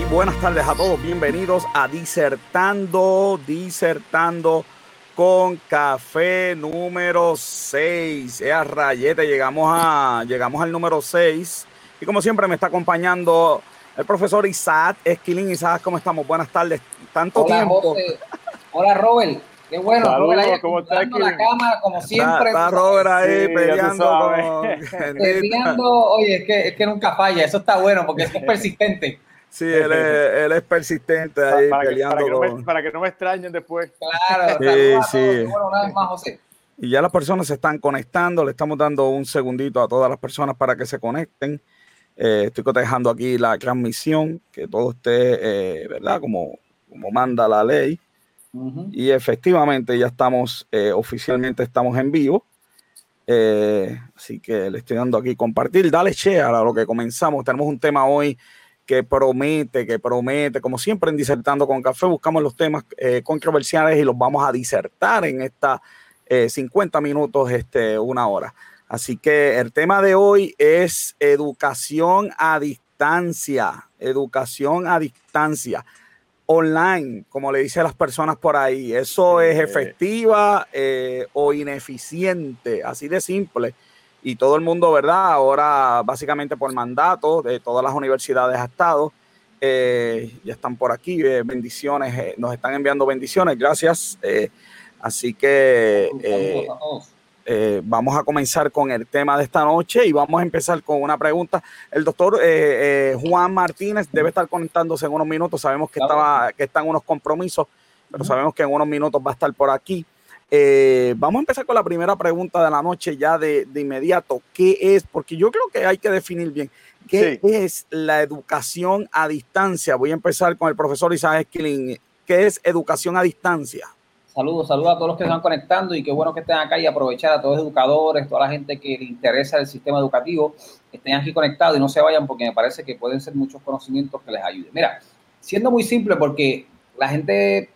Y buenas tardes a todos, bienvenidos a Disertando, Disertando con café número 6. Es a rayete, llegamos, a, llegamos al número 6. Y como siempre me está acompañando el profesor Isaac Esquilín. Isaac, ¿cómo estamos? Buenas tardes. Tanto Hola, tiempo. José. Hola, Robert. Qué bueno, Saludos, Robert ahí ¿cómo estás, la cámara como siempre. Está, está Robert ahí Sí, peleando con... Peleando, oye, es que, es que nunca falla, eso está bueno porque es persistente. Sí, él es, él es persistente ahí para, que, peleando para que no me, con... para que no me extrañen después. Claro, Sí, todos. sí. Bueno, una vez más, José. Y ya las personas se están conectando. Le estamos dando un segundito a todas las personas para que se conecten. Eh, estoy cotejando aquí la transmisión, que todo esté, eh, ¿verdad? Como, como manda la ley. Ujú. Y efectivamente ya estamos, eh, oficialmente estamos en vivo. Eh, así que le estoy dando aquí compartir. Dale share a lo que comenzamos. Tenemos un tema hoy que promete, que promete, como siempre en Disertando con Café, buscamos los temas eh, controversiales y los vamos a disertar en esta eh, 50 minutos, este, una hora. Así que el tema de hoy es educación a distancia, educación a distancia, online, como le dicen las personas por ahí. ¿Eso es efectiva eh, o ineficiente? Así de simple. Y todo el mundo, ¿verdad? Ahora, básicamente por mandato de todas las universidades ha estado. eh, ya están por aquí, eh, bendiciones, eh, nos están enviando bendiciones, gracias. eh, así que eh, vamos a comenzar con el tema de esta noche y vamos a empezar con una pregunta. El doctor eh, eh, Juan Martínez debe estar conectándose en unos minutos. Sabemos que, Claro. estaba, que están unos compromisos, pero sabemos que en unos minutos va a estar por aquí. Vamos a empezar con la primera pregunta de la noche ya de, de inmediato. ¿Qué es? Porque yo creo que hay que definir bien. ¿Qué Sí. es la educación a distancia? Voy a empezar con el profesor Isaac Esquilín. ¿Qué es educación a distancia? Saludos, saludos a todos los que se están conectando y qué bueno que estén acá y aprovechar a todos los educadores, toda la gente que le interesa el sistema educativo, que estén aquí conectados y no se vayan porque me parece que pueden ser muchos conocimientos que les ayuden. Mira, siendo muy simple porque la gente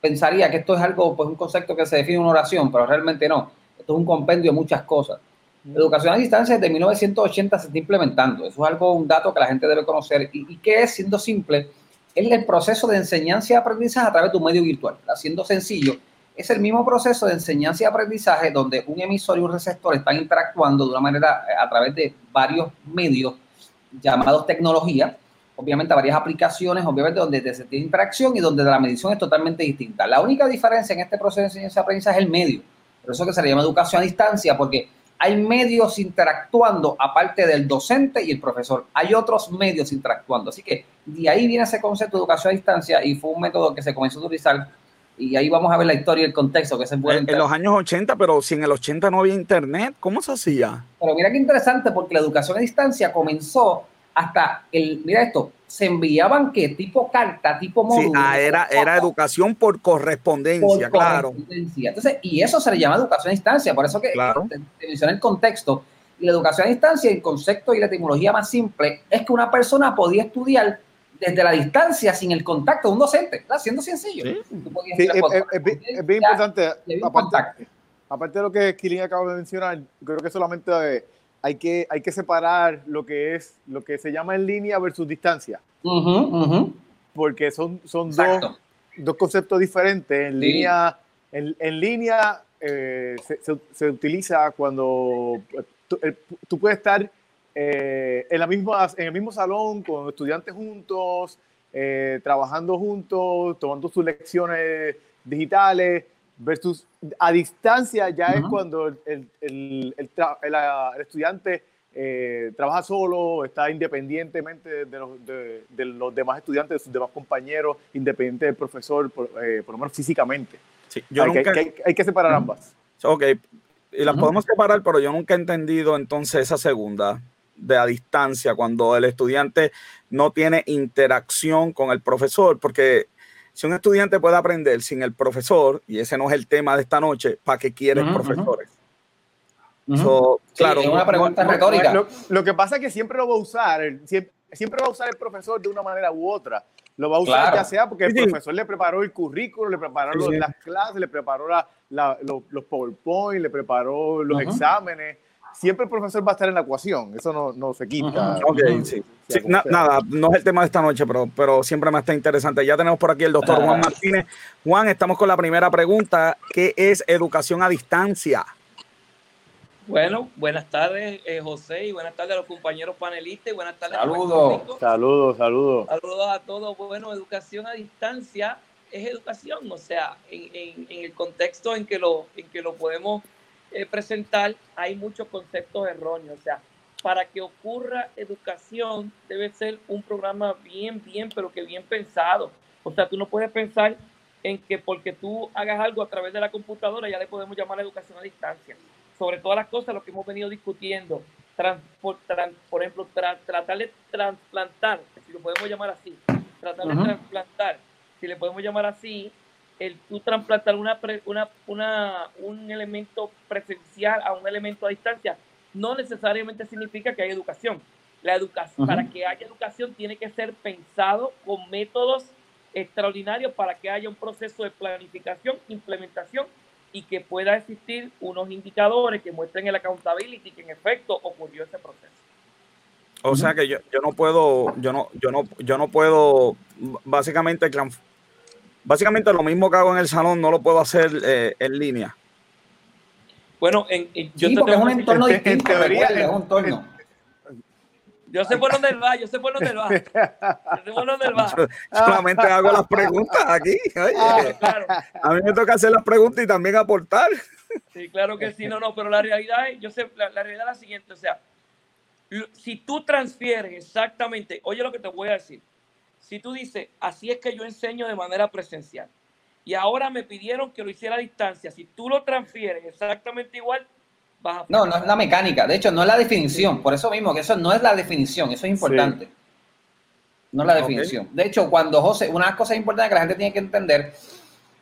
pensaría que esto es algo, pues un concepto que se define en una oración, pero realmente no. Esto es un compendio de muchas cosas. Educación a distancia desde 1980 se está implementando. Eso es algo, un dato que la gente debe conocer. ¿Y, y qué es, siendo simple? Es el proceso de enseñanza y aprendizaje a través de un medio virtual. ¿verdad? Siendo sencillo, es el mismo proceso de enseñanza y aprendizaje donde un emisor y un receptor están interactuando de una manera eh, a través de varios medios llamados tecnología, obviamente varias aplicaciones, obviamente donde se tiene interacción y donde la medición es totalmente distinta. La única diferencia en este proceso de enseñanza y aprendizaje es el medio. Por eso que se le llama educación a distancia, porque hay medios interactuando aparte del docente y el profesor. Hay otros medios interactuando. Así que de ahí viene ese concepto de educación a distancia y fue un método que se comenzó a utilizar. Y ahí vamos a ver la historia y el contexto, que se puede En, en los años 80, pero si en el 80 no había internet, ¿cómo se hacía? Pero mira qué interesante, porque la educación a distancia comenzó hasta el, mira esto, se enviaban que tipo carta, tipo módulo. Sí, ah, era, era educación por correspondencia, por claro. correspondencia. Entonces, y eso se le llama educación a distancia, por eso que Claro. te, te mencioné el contexto. Y la educación a distancia, el concepto y la etimología más simple, es que una persona podía estudiar desde la distancia sin el contacto de un docente, ¿verdad? siendo sencillo. Sí. Sí, es, bien, es bien correspondencia, importante. Aparte, aparte de lo que Killing acaba de mencionar, creo que solamente eh, hay que, hay que separar lo que es lo que se llama en línea versus distancia, porque son, son dos, dos conceptos diferentes. En Sí. línea, en, en línea eh, se, se- se utiliza cuando eh, tú, el- tú puedes estar eh, en, la misma, en el mismo salón con estudiantes juntos, eh, trabajando juntos, tomando sus lecciones digitales, versus a distancia ya es Ujú. cuando el, el- el- el tra- el, ah, el estudiante eh, trabaja solo, está independientemente de los, de, de los demás estudiantes, de sus demás compañeros, independiente del profesor, por, eh, por lo menos físicamente. Sí, yo hay, que- nunca, que, hay, hay que separar ambas. ok, y las Ujú. podemos separar, pero yo nunca he entendido entonces esa segunda de a distancia, cuando el estudiante no tiene interacción con el profesor, porque si un estudiante puede aprender sin el profesor, y ese no es el tema de esta noche, ¿para qué quieren Ujú, ujú. profesores? Ujú. So, Sí, claro, es una no- pregunta no- retórica. Lo, lo que pasa es que siempre lo va a usar, siempre, siempre va a usar el profesor de una manera u otra. Lo va a usar Claro. ya sea porque el Sí, sí. profesor le preparó el currículo, le preparó Sí, los- las clases, le preparó la- la- los, los PowerPoint, le preparó los Ujú. exámenes. Siempre el profesor va a estar en la ecuación, eso no, no se quita. sí. nada, no es el tema de esta noche, pero, pero siempre me está interesante. Ya tenemos por aquí el doctor Juan Martínez. Juan, estamos con la primera pregunta, ¿qué es educación a distancia? Bueno, buenas tardes, eh, José, y buenas tardes a los compañeros panelistas, y buenas tardes saludos. Saludos, saludos. Saludos a todos. Bueno, educación a distancia es educación, o sea, en, en, el contexto en que lo, en que lo podemos eh, presentar, hay muchos conceptos erróneos. O sea, para que ocurra educación debe ser un programa bien, bien, pero que bien pensado. O sea, tú no puedes pensar en que porque tú hagas algo a través de la computadora ya le podemos llamar educación a distancia. Sobre todas las cosas, lo que hemos venido discutiendo, por, por, ejemplo, tratar de trasplantar, si lo podemos llamar así, tratar de trasplantar, si le podemos llamar así, el tú trasplantar una, una, una, un elemento presencial a un elemento a distancia no necesariamente significa que hay educación. La educación, para que haya educación tiene que ser pensado con métodos extraordinarios para que haya un proceso de planificación, implementación y que pueda existir unos indicadores que muestren el accountability que en efecto ocurrió ese proceso. O sea que yo, yo no puedo, yo no, yo no, yo no puedo básicamente básicamente lo mismo que hago en el salón no lo puedo hacer eh, en línea. Bueno, en, yo sí, porque es un entorno distinto, es un entorno. Yo sé por dónde va, yo sé por dónde va. Yo sé por dónde va. solamente hago las preguntas aquí. Ah, claro. A mí me toca hacer las preguntas y también aportar. Sí, claro que sí, no, no, pero la realidad es, yo sé, la, la realidad es la siguiente, o sea, si tú transfieres exactamente, oye lo que te voy a decir, si tú dices, así es que yo enseño de manera presencial y ahora me pidieron que lo hiciera a distancia, si tú lo transfieres exactamente igual, vas a... No, no es la mecánica, de hecho no es la definición, por eso mismo que eso no es la definición, eso es importante. No es la definición. De hecho, cuando José, una cosa importante que la gente tiene que entender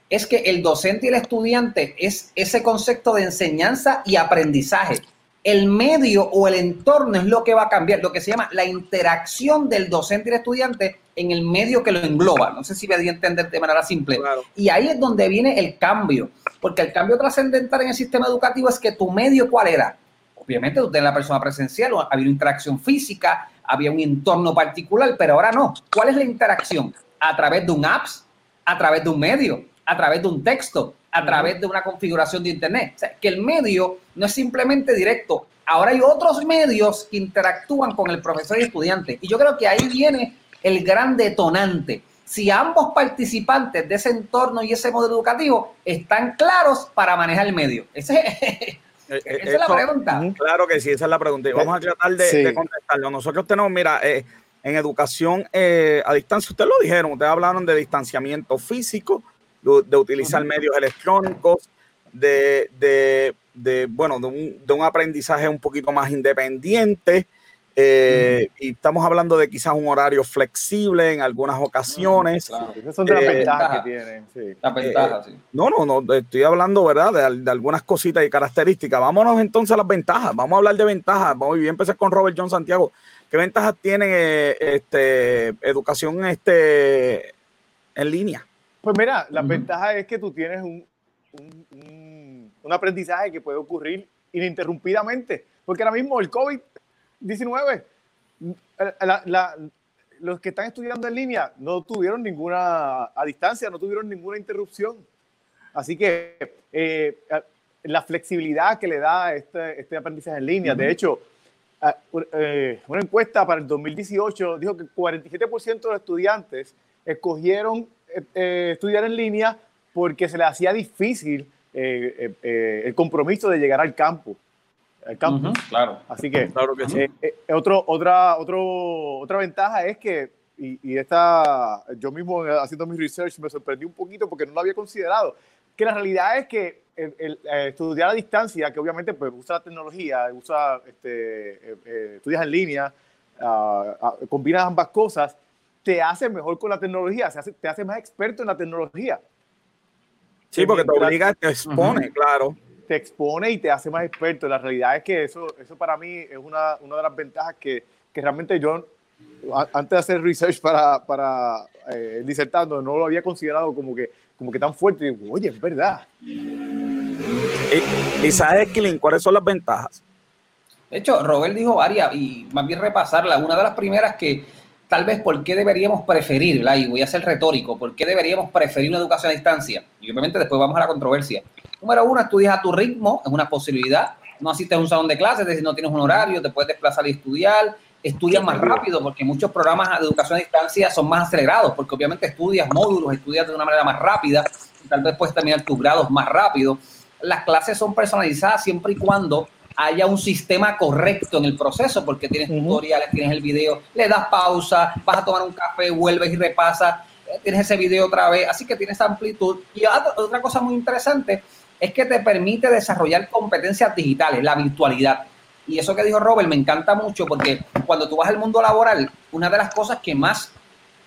es que el docente y el estudiante es ese concepto de enseñanza y aprendizaje el medio o el entorno es lo que va a cambiar, lo que se llama la interacción del docente y el estudiante en el medio que lo engloba. No sé si me di a entender de manera simple. Y ahí es donde viene el cambio, porque el cambio trascendental en el sistema educativo es que tu medio, ¿cuál era? Obviamente tú tenías la persona presencial, había una interacción física, había un entorno particular, pero ahora no. ¿Cuál es la interacción? A través de un apps, a través de un medio, a través de un texto, a través de una configuración de Internet. O sea, que el medio no es simplemente directo. Ahora hay otros medios que interactúan con el profesor y estudiante. Y yo creo que ahí viene el gran detonante. Si ambos participantes de ese entorno y ese modelo educativo están claros para manejar el medio. Ese, eh, esa es la pregunta. Claro que sí, esa es la pregunta. Y vamos a tratar de, contestarlo. Nosotros tenemos, mira, eh, en educación eh, a distancia, ustedes lo dijeron, ustedes hablaron de distanciamiento físico, de utilizar medios electrónicos, de, de, de bueno, de un, de un, aprendizaje un poquito más independiente. Eh, y estamos hablando de quizás un horario flexible en algunas ocasiones. Claro, esas son de las eh, ventajas que tienen. Sí. Eh, sí. No, no, no, estoy hablando, ¿verdad? De, de, algunas cositas y características. Vámonos entonces a las ventajas. Vamos a hablar de ventajas. Vamos a empezar con Robert John Santiago. ¿Qué ventajas tiene este, educación este, en línea? Pues mira, la ventaja es que tú tienes un, un, un, aprendizaje que puede ocurrir ininterrumpidamente, porque ahora mismo el COVID-19, los que están estudiando en línea no tuvieron ninguna, a distancia, no tuvieron ninguna interrupción. Así que eh, la flexibilidad que le da este, este aprendizaje en línea, de hecho, eh, una encuesta para el 2018 dijo que 47% de los estudiantes escogieron eh, eh, estudiar en línea porque se le hacía difícil eh, el compromiso de llegar al campo. Al campo. claro. Así que, claro que otro, otra, otro, otra ventaja es que, y, esta, yo mismo haciendo mi research me sorprendí un poquito porque no lo había considerado, que la realidad es que el, estudiar a distancia, que obviamente pues, usa la tecnología, usa, este, estudias en línea, uh, uh, combinas ambas cosas, te hace mejor con la tecnología, se hace, te hace más experto en la tecnología. Sí, porque te obliga, te expone, claro. Te expone y te hace más experto. La realidad es que eso, eso para mí es una, una de las ventajas que, que realmente yo, antes de hacer research para, para eh, disertando, no lo había considerado como que, como que tan fuerte. Y digo, oye, es verdad. ¿Y, y sabes, Killing, cuáles son las ventajas? De hecho, Robert dijo varias y más bien repasarla. Una de las primeras que tal vez por qué deberíamos preferir, y voy a ser retórico, por qué deberíamos preferir una educación a distancia. Y obviamente después vamos a la controversia. Número uno, estudias a tu ritmo, es una posibilidad. No asistes a un salón de clases, es decir, no tienes un horario, te puedes desplazar y estudiar. Estudias más rápido porque muchos programas de educación a distancia son más acelerados, porque obviamente estudias módulos, estudias de una manera más rápida, tal vez puedes terminar tus grados más rápido. Las clases son personalizadas siempre y cuando haya un sistema correcto en el proceso, porque tienes tutoriales, tienes el video, le das pausa, vas a tomar un café, vuelves y repasas, eh, tienes ese video otra vez, así que tienes amplitud. Y otra cosa muy interesante es que te permite desarrollar competencias digitales, la virtualidad. Y eso que dijo Robert me encanta mucho porque cuando tú vas al mundo laboral, una de las cosas que más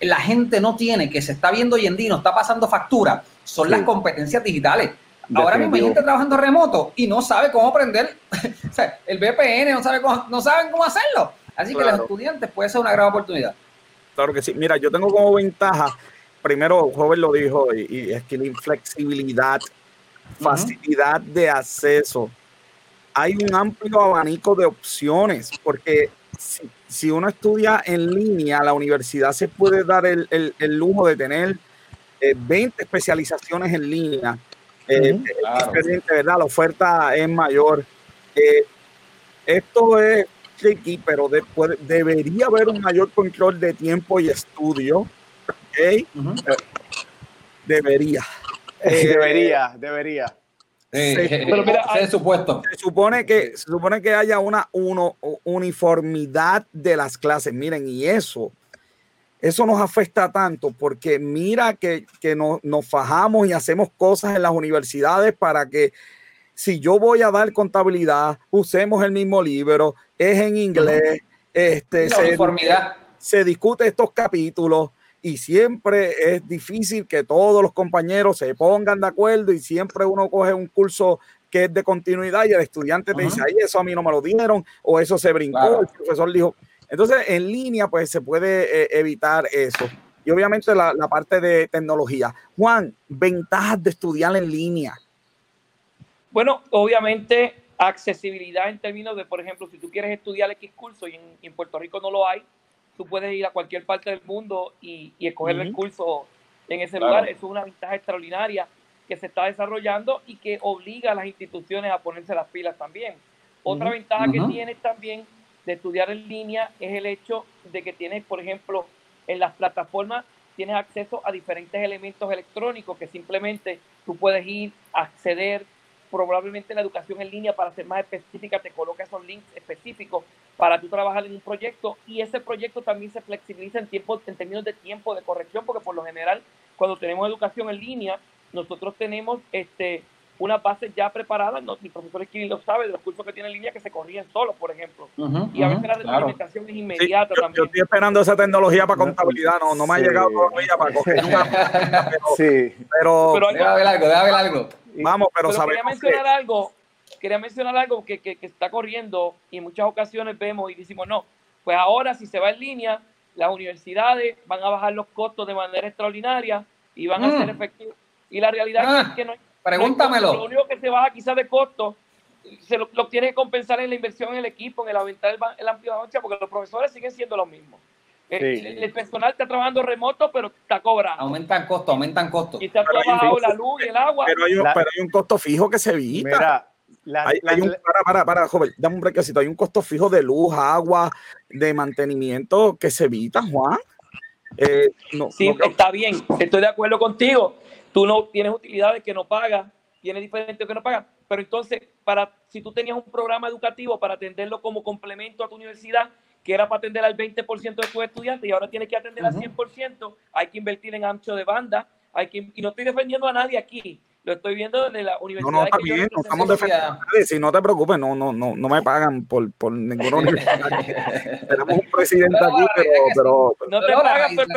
la gente no tiene, que se está viendo hoy en día no está pasando factura, son las competencias digitales. Ahora mismo hay gente trabajando remoto y no sabe cómo aprender el VPN, no, sabe cómo, no saben cómo hacerlo. Así que los estudiantes puede ser una gran oportunidad. Claro que sí. Mira, yo tengo como ventaja, primero, Joven lo dijo, y, es que la inflexibilidad, facilidad de acceso. Hay un amplio abanico de opciones, porque si, uno estudia en línea, la universidad se puede dar el, lujo de tener 20 eh, especializaciones en línea eh, ¿verdad? La oferta es mayor. Eh, esto es tricky, pero debería haber un mayor control de tiempo y estudio. ¿okay? Debería. debería, debería. Se, supuesto. se, supone que se supone que haya una uno, uniformidad de las clases. Miren, y eso eso nos afecta tanto porque mira que, que nos, nos fajamos y hacemos cosas en las universidades para que si yo voy a dar contabilidad, usemos el mismo libro, es en inglés, este, se, se discute estos capítulos y siempre es difícil que todos los compañeros se pongan de acuerdo y siempre uno coge un curso que es de continuidad y el estudiante te dice, ay, eso a mí no me lo dieron o eso se brincó, el profesor dijo, entonces, en línea, pues se puede eh, evitar eso. Y obviamente la, parte de tecnología. Juan, ventajas de estudiar en línea. Bueno, obviamente accesibilidad en términos de, por ejemplo, si tú quieres estudiar X curso y en, Puerto Rico no lo hay, tú puedes ir a cualquier parte del mundo y, escoger el curso en ese lugar. Eso es una ventaja extraordinaria que se está desarrollando y que obliga a las instituciones a ponerse las pilas también. Otra ventaja que tiene también de estudiar en línea es el hecho de que tienes, por ejemplo, en las plataformas tienes acceso a diferentes elementos electrónicos que simplemente tú puedes ir, acceder, probablemente la educación en línea para ser más específica te coloca esos links específicos para tú trabajar en un proyecto. Y ese proyecto también se flexibiliza en tiempo en términos de tiempo de corrección porque por lo general cuando tenemos educación en línea nosotros tenemos este una base ya preparada, no, mi profesor Esquilín lo sabe, de los cursos que tiene en línea que se corrían solos, por ejemplo. y a veces la retroalimentación es inmediata también. Yo estoy esperando esa tecnología para contabilidad, no, no me ha llegado todavía para coger pero, sí. Pero, pero déjame ver algo, déjame ver algo. Vamos, pero, pero quería mencionar algo, quería mencionar algo que, que, que está corriendo y en muchas ocasiones vemos y decimos, no, pues ahora si se va en línea, las universidades van a bajar los costos de manera extraordinaria y van a ser mm. efectivos. Y la realidad es ah. que no hay Pregúntamelo. lo único que se baja quizás de costo, se lo, tiene que compensar en la inversión en el equipo, en el aumentar el, el amplio porque los profesores siguen siendo los mismos. El, personal está trabajando remoto, pero está cobrando. Aumentan costos, aumentan costos. Y está todo la luz y el agua. Pero hay, un, pero hay un costo fijo que se evita. Mira, hay, un, para, para, para, joven, dame un brequecito. Hay un costo fijo de luz, agua, de mantenimiento que se evita, Juan. Eh, sí, está bien, estoy de acuerdo contigo, Tú no tienes utilidades que no pagas, tienes diferentes que no pagas, pero entonces, para, si tú tenías un programa educativo para atenderlo como complemento a tu universidad, que era para atender al 20% de tus estudiantes y ahora tienes que atender al 100%, hay que invertir en ancho de banda, hay que, y no estoy defendiendo a nadie aquí, lo estoy viendo desde la universidad. No, no, está bien, no estamos defendiendo. Si no te preocupes, no, no, no, no me pagan por, por ninguna universidad. Tenemos un presidente aquí, pero, No te pagan, pero te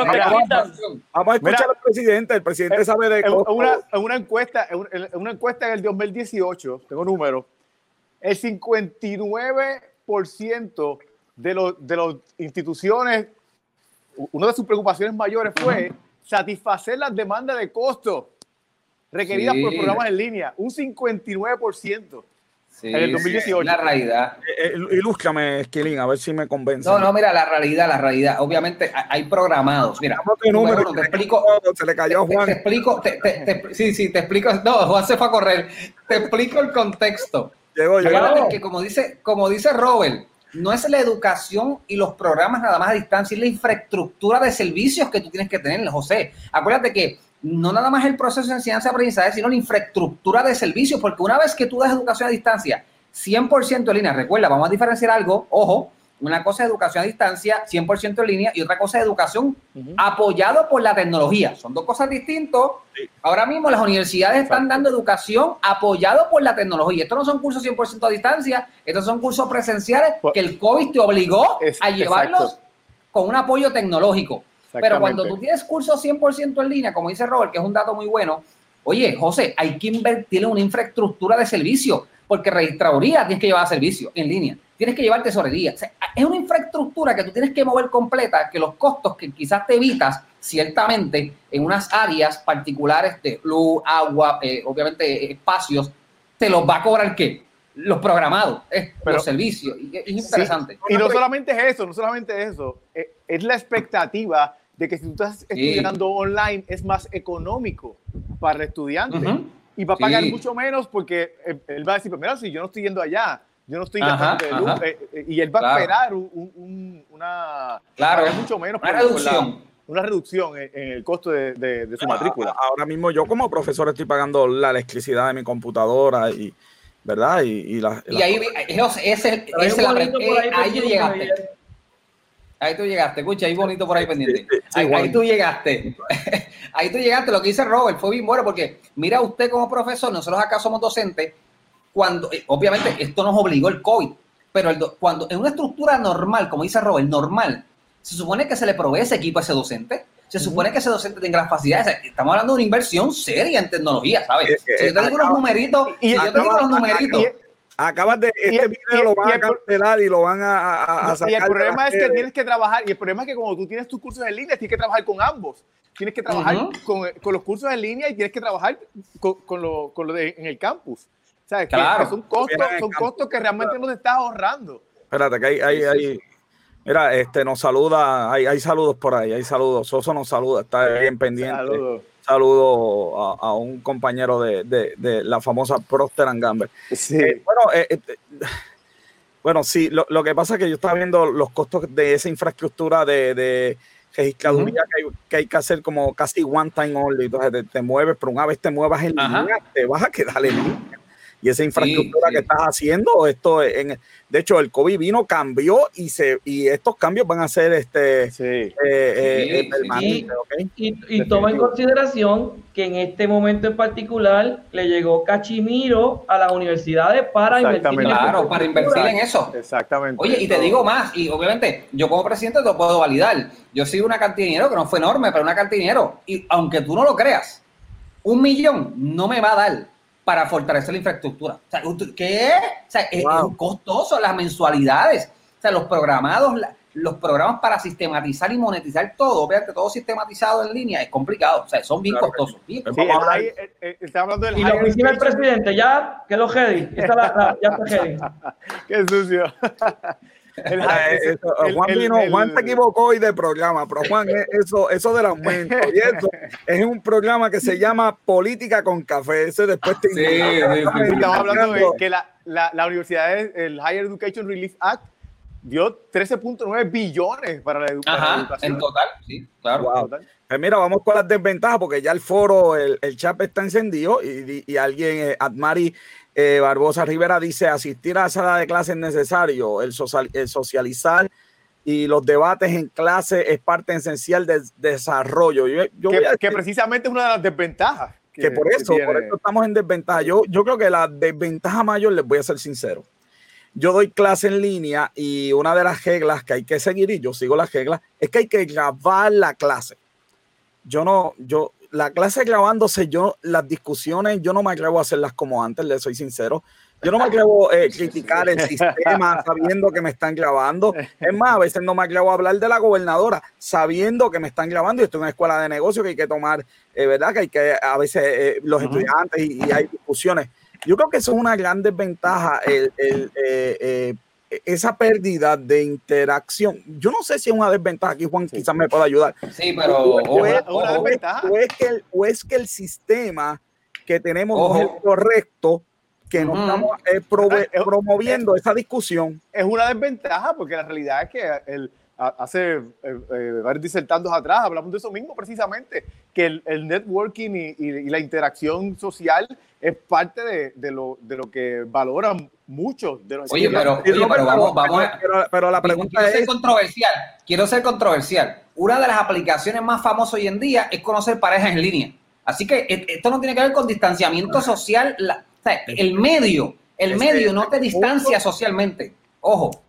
Vamos a escuchar al presidente. El presidente sabe de cosas. Una, una, encuesta, una encuesta en el 2018, tengo números, el 59% de, los, de las instituciones, una de sus preocupaciones mayores fue satisfacer las demandas de costo requeridas por programas en línea, un 59%. en el 2018. la realidad. Eh, eh, ilústrame, Esquilín, a ver si me convence. No, no, mira, la realidad, la realidad. Obviamente hay programados. Mira, número, te explico. Se le cayó a Juan. Te, explico, sí, sí, te explico. No, Juan se fue a correr. Te explico el contexto. Llegó, llegó. que como dice, como dice Robert, no es la educación y los programas nada más a distancia, es la infraestructura de servicios que tú tienes que tener, José. Acuérdate que no nada más el proceso de enseñanza-aprendizaje, sino la infraestructura de servicios, porque una vez que tú das educación a distancia, 100% en línea, recuerda, vamos a diferenciar algo, ojo, una cosa es educación a distancia, 100% en línea, y otra cosa es educación apoyado por la tecnología. Son dos cosas distintas. Ahora mismo las universidades están dando educación apoyado por la tecnología. Estos no son cursos 100% a distancia, estos son cursos presenciales pues que el COVID te obligó a llevarlos con un apoyo tecnológico. Pero cuando tú tienes cursos 100% en línea, como dice Robert, que es un dato muy bueno, oye, José, hay que invertir en una infraestructura de servicio, porque registraduría tienes que llevar a servicio en línea tienes que llevar tesorería. es una infraestructura que tú tienes que mover completa, que los costos que quizás te evitas, ciertamente, en unas áreas particulares de luz, agua, eh, obviamente espacios, te los va a cobrar qué? Los programados, los servicios. es interesante. y no solamente es eso, no solamente es eso, eh, es la expectativa de que si tú estás estudiando online es más económico para el estudiante y va a pagar mucho menos porque eh, él va a decir, primero, pues si yo no estoy yendo allá, yo no estoy gastando de luz. Eh, eh, y él va a esperar una. Claro, mucho menos. Una reducción. una reducción en, el costo de, de, su matrícula. Ahora mismo yo como profesor estoy pagando la electricidad de mi computadora y, ¿verdad? Y, y, la, y ahí, ese, ese, ese la, ahí, ahí llegaste. Ahí tú llegaste, escucha, ahí bonito por ahí pendiente. ahí, ahí, tú llegaste. ahí tú llegaste, lo que dice Robert fue bien bueno porque mira usted como profesor, nosotros acá somos docentes cuando, eh, obviamente, esto nos obligó el COVID, pero cuando en una estructura normal, como dice Robert, normal, se supone que se le provee ese equipo a ese docente, se supone que ese docente tenga las facilidades. Estamos hablando de una inversión seria en tecnología, ¿sabes? si yo te digo unos numeritos, y yo te digo los numeritos. Acabas de, este video lo van a cancelar y lo van a, a, sacar. Y el problema es que tienes que trabajar, y el problema es que como tú tienes tus cursos en línea, tienes que trabajar con ambos. Tienes que trabajar con, con, los cursos en línea y tienes que trabajar con, con lo, con lo de, en el campus. ¿Sabes? Claro. son costos, son costos que realmente nos está ahorrando. Espérate, que hay, hay, hay, mira, este nos saluda, hay, hay saludos por ahí, hay saludos. Soso nos saluda, está bien pendiente. Saludos. Saludo a, un compañero de, de, la famosa Procter Gamble. Sí. Eh, bueno, eh, eh, bueno, sí, lo, lo, que pasa es que yo estaba viendo los costos de esa infraestructura de, de registraduría que, hay, que, hay, que hacer como casi one time only. Entonces te, mueves, pero una vez te muevas en línea, te vas a quedar en línea y esa infraestructura que estás haciendo, esto en, de hecho el COVID vino, cambió y se y estos cambios van a ser este eh, eh, permanentes, y, toma en consideración que en este momento en particular le llegó Cachimiro a las universidades para invertir claro, para invertir en eso. Exactamente. Oye, y te digo más, y obviamente yo como presidente te lo puedo validar. Yo soy una cantidad de dinero que no fue enorme, pero una cantidad de dinero. Y aunque tú no lo creas, un millón no me va a dar para fortalecer la infraestructura. O sea, ¿Qué? O sea, es, costoso las mensualidades. O sea, los programados, los programas para sistematizar y monetizar todo, obviamente todo sistematizado en línea es complicado. O sea, son bien costosos. Sí, eh, eh, está hablando del y la oficina del presidente, ya, que lo heavy. Esta la, ya está heavy. Qué sucio. Juan, vino, Juan se equivocó hoy de programa, pero Juan, eso, eso del aumento y eso es un programa que se llama Política con Café. Ese después te sí, Estamos hablando de que la, la, la universidad, el Higher Education Relief Act, dio 13.9 billones para la, educación. En total, sí, claro. Pues mira, vamos con las desventajas, porque ya el foro, el, el chat está encendido y, y, alguien, eh, Admari eh, Barbosa Rivera dice, asistir a la sala de clase es necesario, el, socializar y los debates en clase es parte esencial del desarrollo. Yo, que, precisamente es una de las desventajas. Que, por eso, por eso estamos en desventaja. Yo, yo creo que la desventaja mayor, les voy a ser sincero, yo doy clase en línea y una de las reglas que hay que seguir, y yo sigo las reglas, es que hay que grabar la clase. Yo no, yo, la clase grabándose, yo, las discusiones, yo no me atrevo a hacerlas como antes, le soy sincero. Yo no me atrevo a eh, criticar el sistema sabiendo que me están grabando. Es más, a veces no me atrevo a hablar de la gobernadora sabiendo que me están grabando. Y esto es una escuela de negocio que hay que tomar, eh, ¿verdad? Que hay que, a veces, eh, los estudiantes y, hay discusiones. Yo creo que eso es una gran desventaja, el, el, eh, eh, esa pérdida de interacción. Yo no sé si es una desventaja, aquí Juan quizás me pueda ayudar. Sí, pero o, es, que el, o es que el sistema que tenemos es el correcto que no estamos eh, promoviendo esa discusión. Es una desventaja porque la realidad es que el, hace eh, eh, varios disertandos atrás hablamos de eso mismo precisamente, que el, networking y, la interacción social es parte de, de, lo, de lo que valoran muchos de los Oye, pero, vamos, vamos pero, la pregunta quiero es... Ser controversial, quiero ser controversial. Una de las aplicaciones más famosas hoy en día es conocer parejas en línea. Así que e, esto no tiene que ver con distanciamiento social. el medio, el medio no te distancia socialmente. Ojo,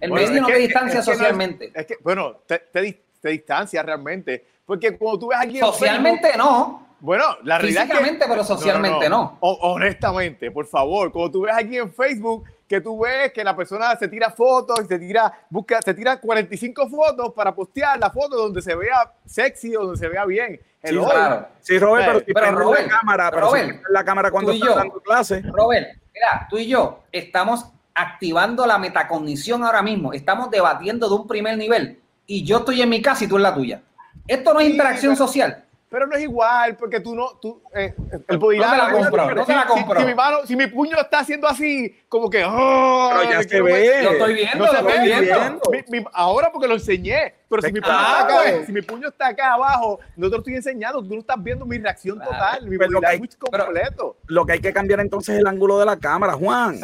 el medio no te distancia socialmente. es que, bueno, te, te, distancia realmente. Porque cuando tú ves aquí. Socialmente no. Bueno, la realidad es que, pero socialmente no. honestamente, por favor, cuando tú ves aquí en Facebook que tú ves que la persona se tira fotos y se tira, busca, se tira 45 fotos para postear la foto donde se vea sexy, donde se vea bien. Sí, claro. sí, Robert, pero, si pero Robert, la cámara, pero Robert, la cámara cuando está dando clase. Robert, mira, tú y yo estamos activando la metacognición ahora mismo. Estamos debatiendo de un primer nivel y yo estoy en mi casa y tú en la tuya. Esto no es interacción social. Pero no es igual, porque tú no, tú, eh, el no te la compro, no te la compro. Si, mi mano, si mi puño está haciendo así, como que, oh, pero ya se ve. Lo estoy viendo, no lo estoy viendo. ahora porque lo enseñé, pero si mi, puño está acá, si mi puño está acá abajo, no te lo estoy enseñando, tú no estás viendo mi reacción total, mi language completo. Lo que hay que cambiar entonces es el ángulo de la cámara, Juan.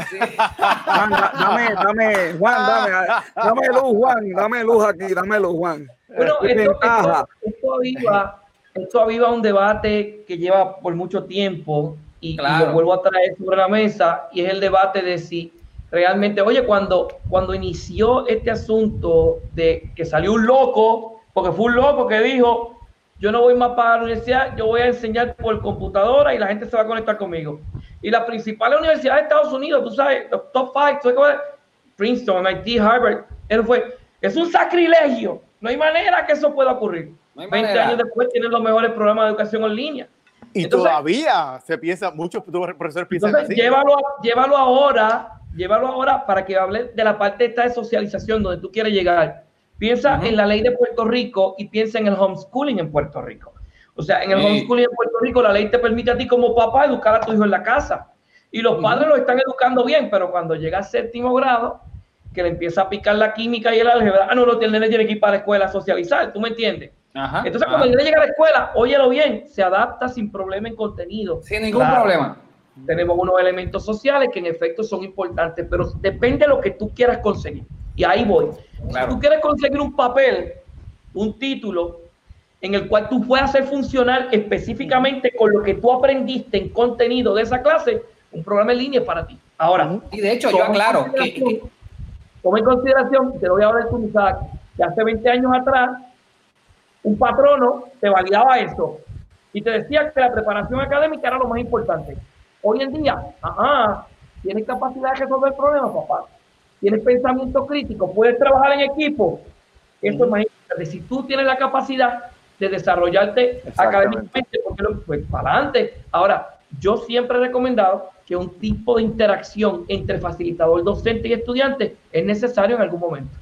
Juan, dame, dame, Juan, dame, dame luz, Juan, dame luz aquí, dame luz, Juan. Bueno, esto, esto, esto aviva esto aviva un debate que lleva por mucho tiempo y, lo vuelvo a traer sobre la mesa y es el debate de si realmente, oye, cuando, cuando inició este asunto de que salió un loco, porque fue un loco que dijo, yo no voy más para la universidad, yo voy a enseñar por computadora y la gente se va a conectar conmigo. Y las principales universidades de Estados Unidos, tú sabes, los top five, Princeton, MIT, Harvard, él fue, es un sacrilegio, no hay manera que eso pueda ocurrir. 20 años después tienen los mejores programas de educación en línea. Y todavía se piensa, muchos profesores piensan así. Llévalo, llévalo ahora, llévalo ahora para que hable de la parte esta de socialización donde tú quieres llegar. Piensa en la ley de Puerto Rico y piensa en el homeschooling en Puerto Rico. O sea, en el homeschooling en Puerto Rico la ley te permite a ti como papá educar a tu hijo en la casa. Y los padres lo están educando bien, pero cuando llega a séptimo grado, que le empieza a picar la química y el álgebra, ah, no, no, el nene tiene que ir para la escuela a socializar, ¿tú me entiendes? Entonces, cuando el llega a la escuela, óyelo bien, se adapta sin problema en contenido. Sin ningún problema. Tenemos unos elementos sociales que en efecto son importantes, pero depende de lo que tú quieras conseguir. Y ahí voy. Si tú quieres conseguir un papel, un título, en el cual tú puedas hacer funcionar específicamente con lo que tú aprendiste en contenido de esa clase, un programa en línea es para ti. Ahora, y de hecho, yo aclaro que, toma en consideración, te lo voy a ver tú, que hace 20 años atrás un patrono te validaba eso y te decía que la preparación académica era lo más importante. Hoy en día, ajá, tienes capacidad de resolver problemas, papá. Tienes pensamiento crítico, puedes trabajar en equipo. Eso es más importante. Si tú tienes la capacidad de desarrollarte académicamente, porque lo, pues para adelante. Ahora, yo siempre he recomendado que un tipo de interacción entre facilitador, docente y estudiante es necesario en algún momento.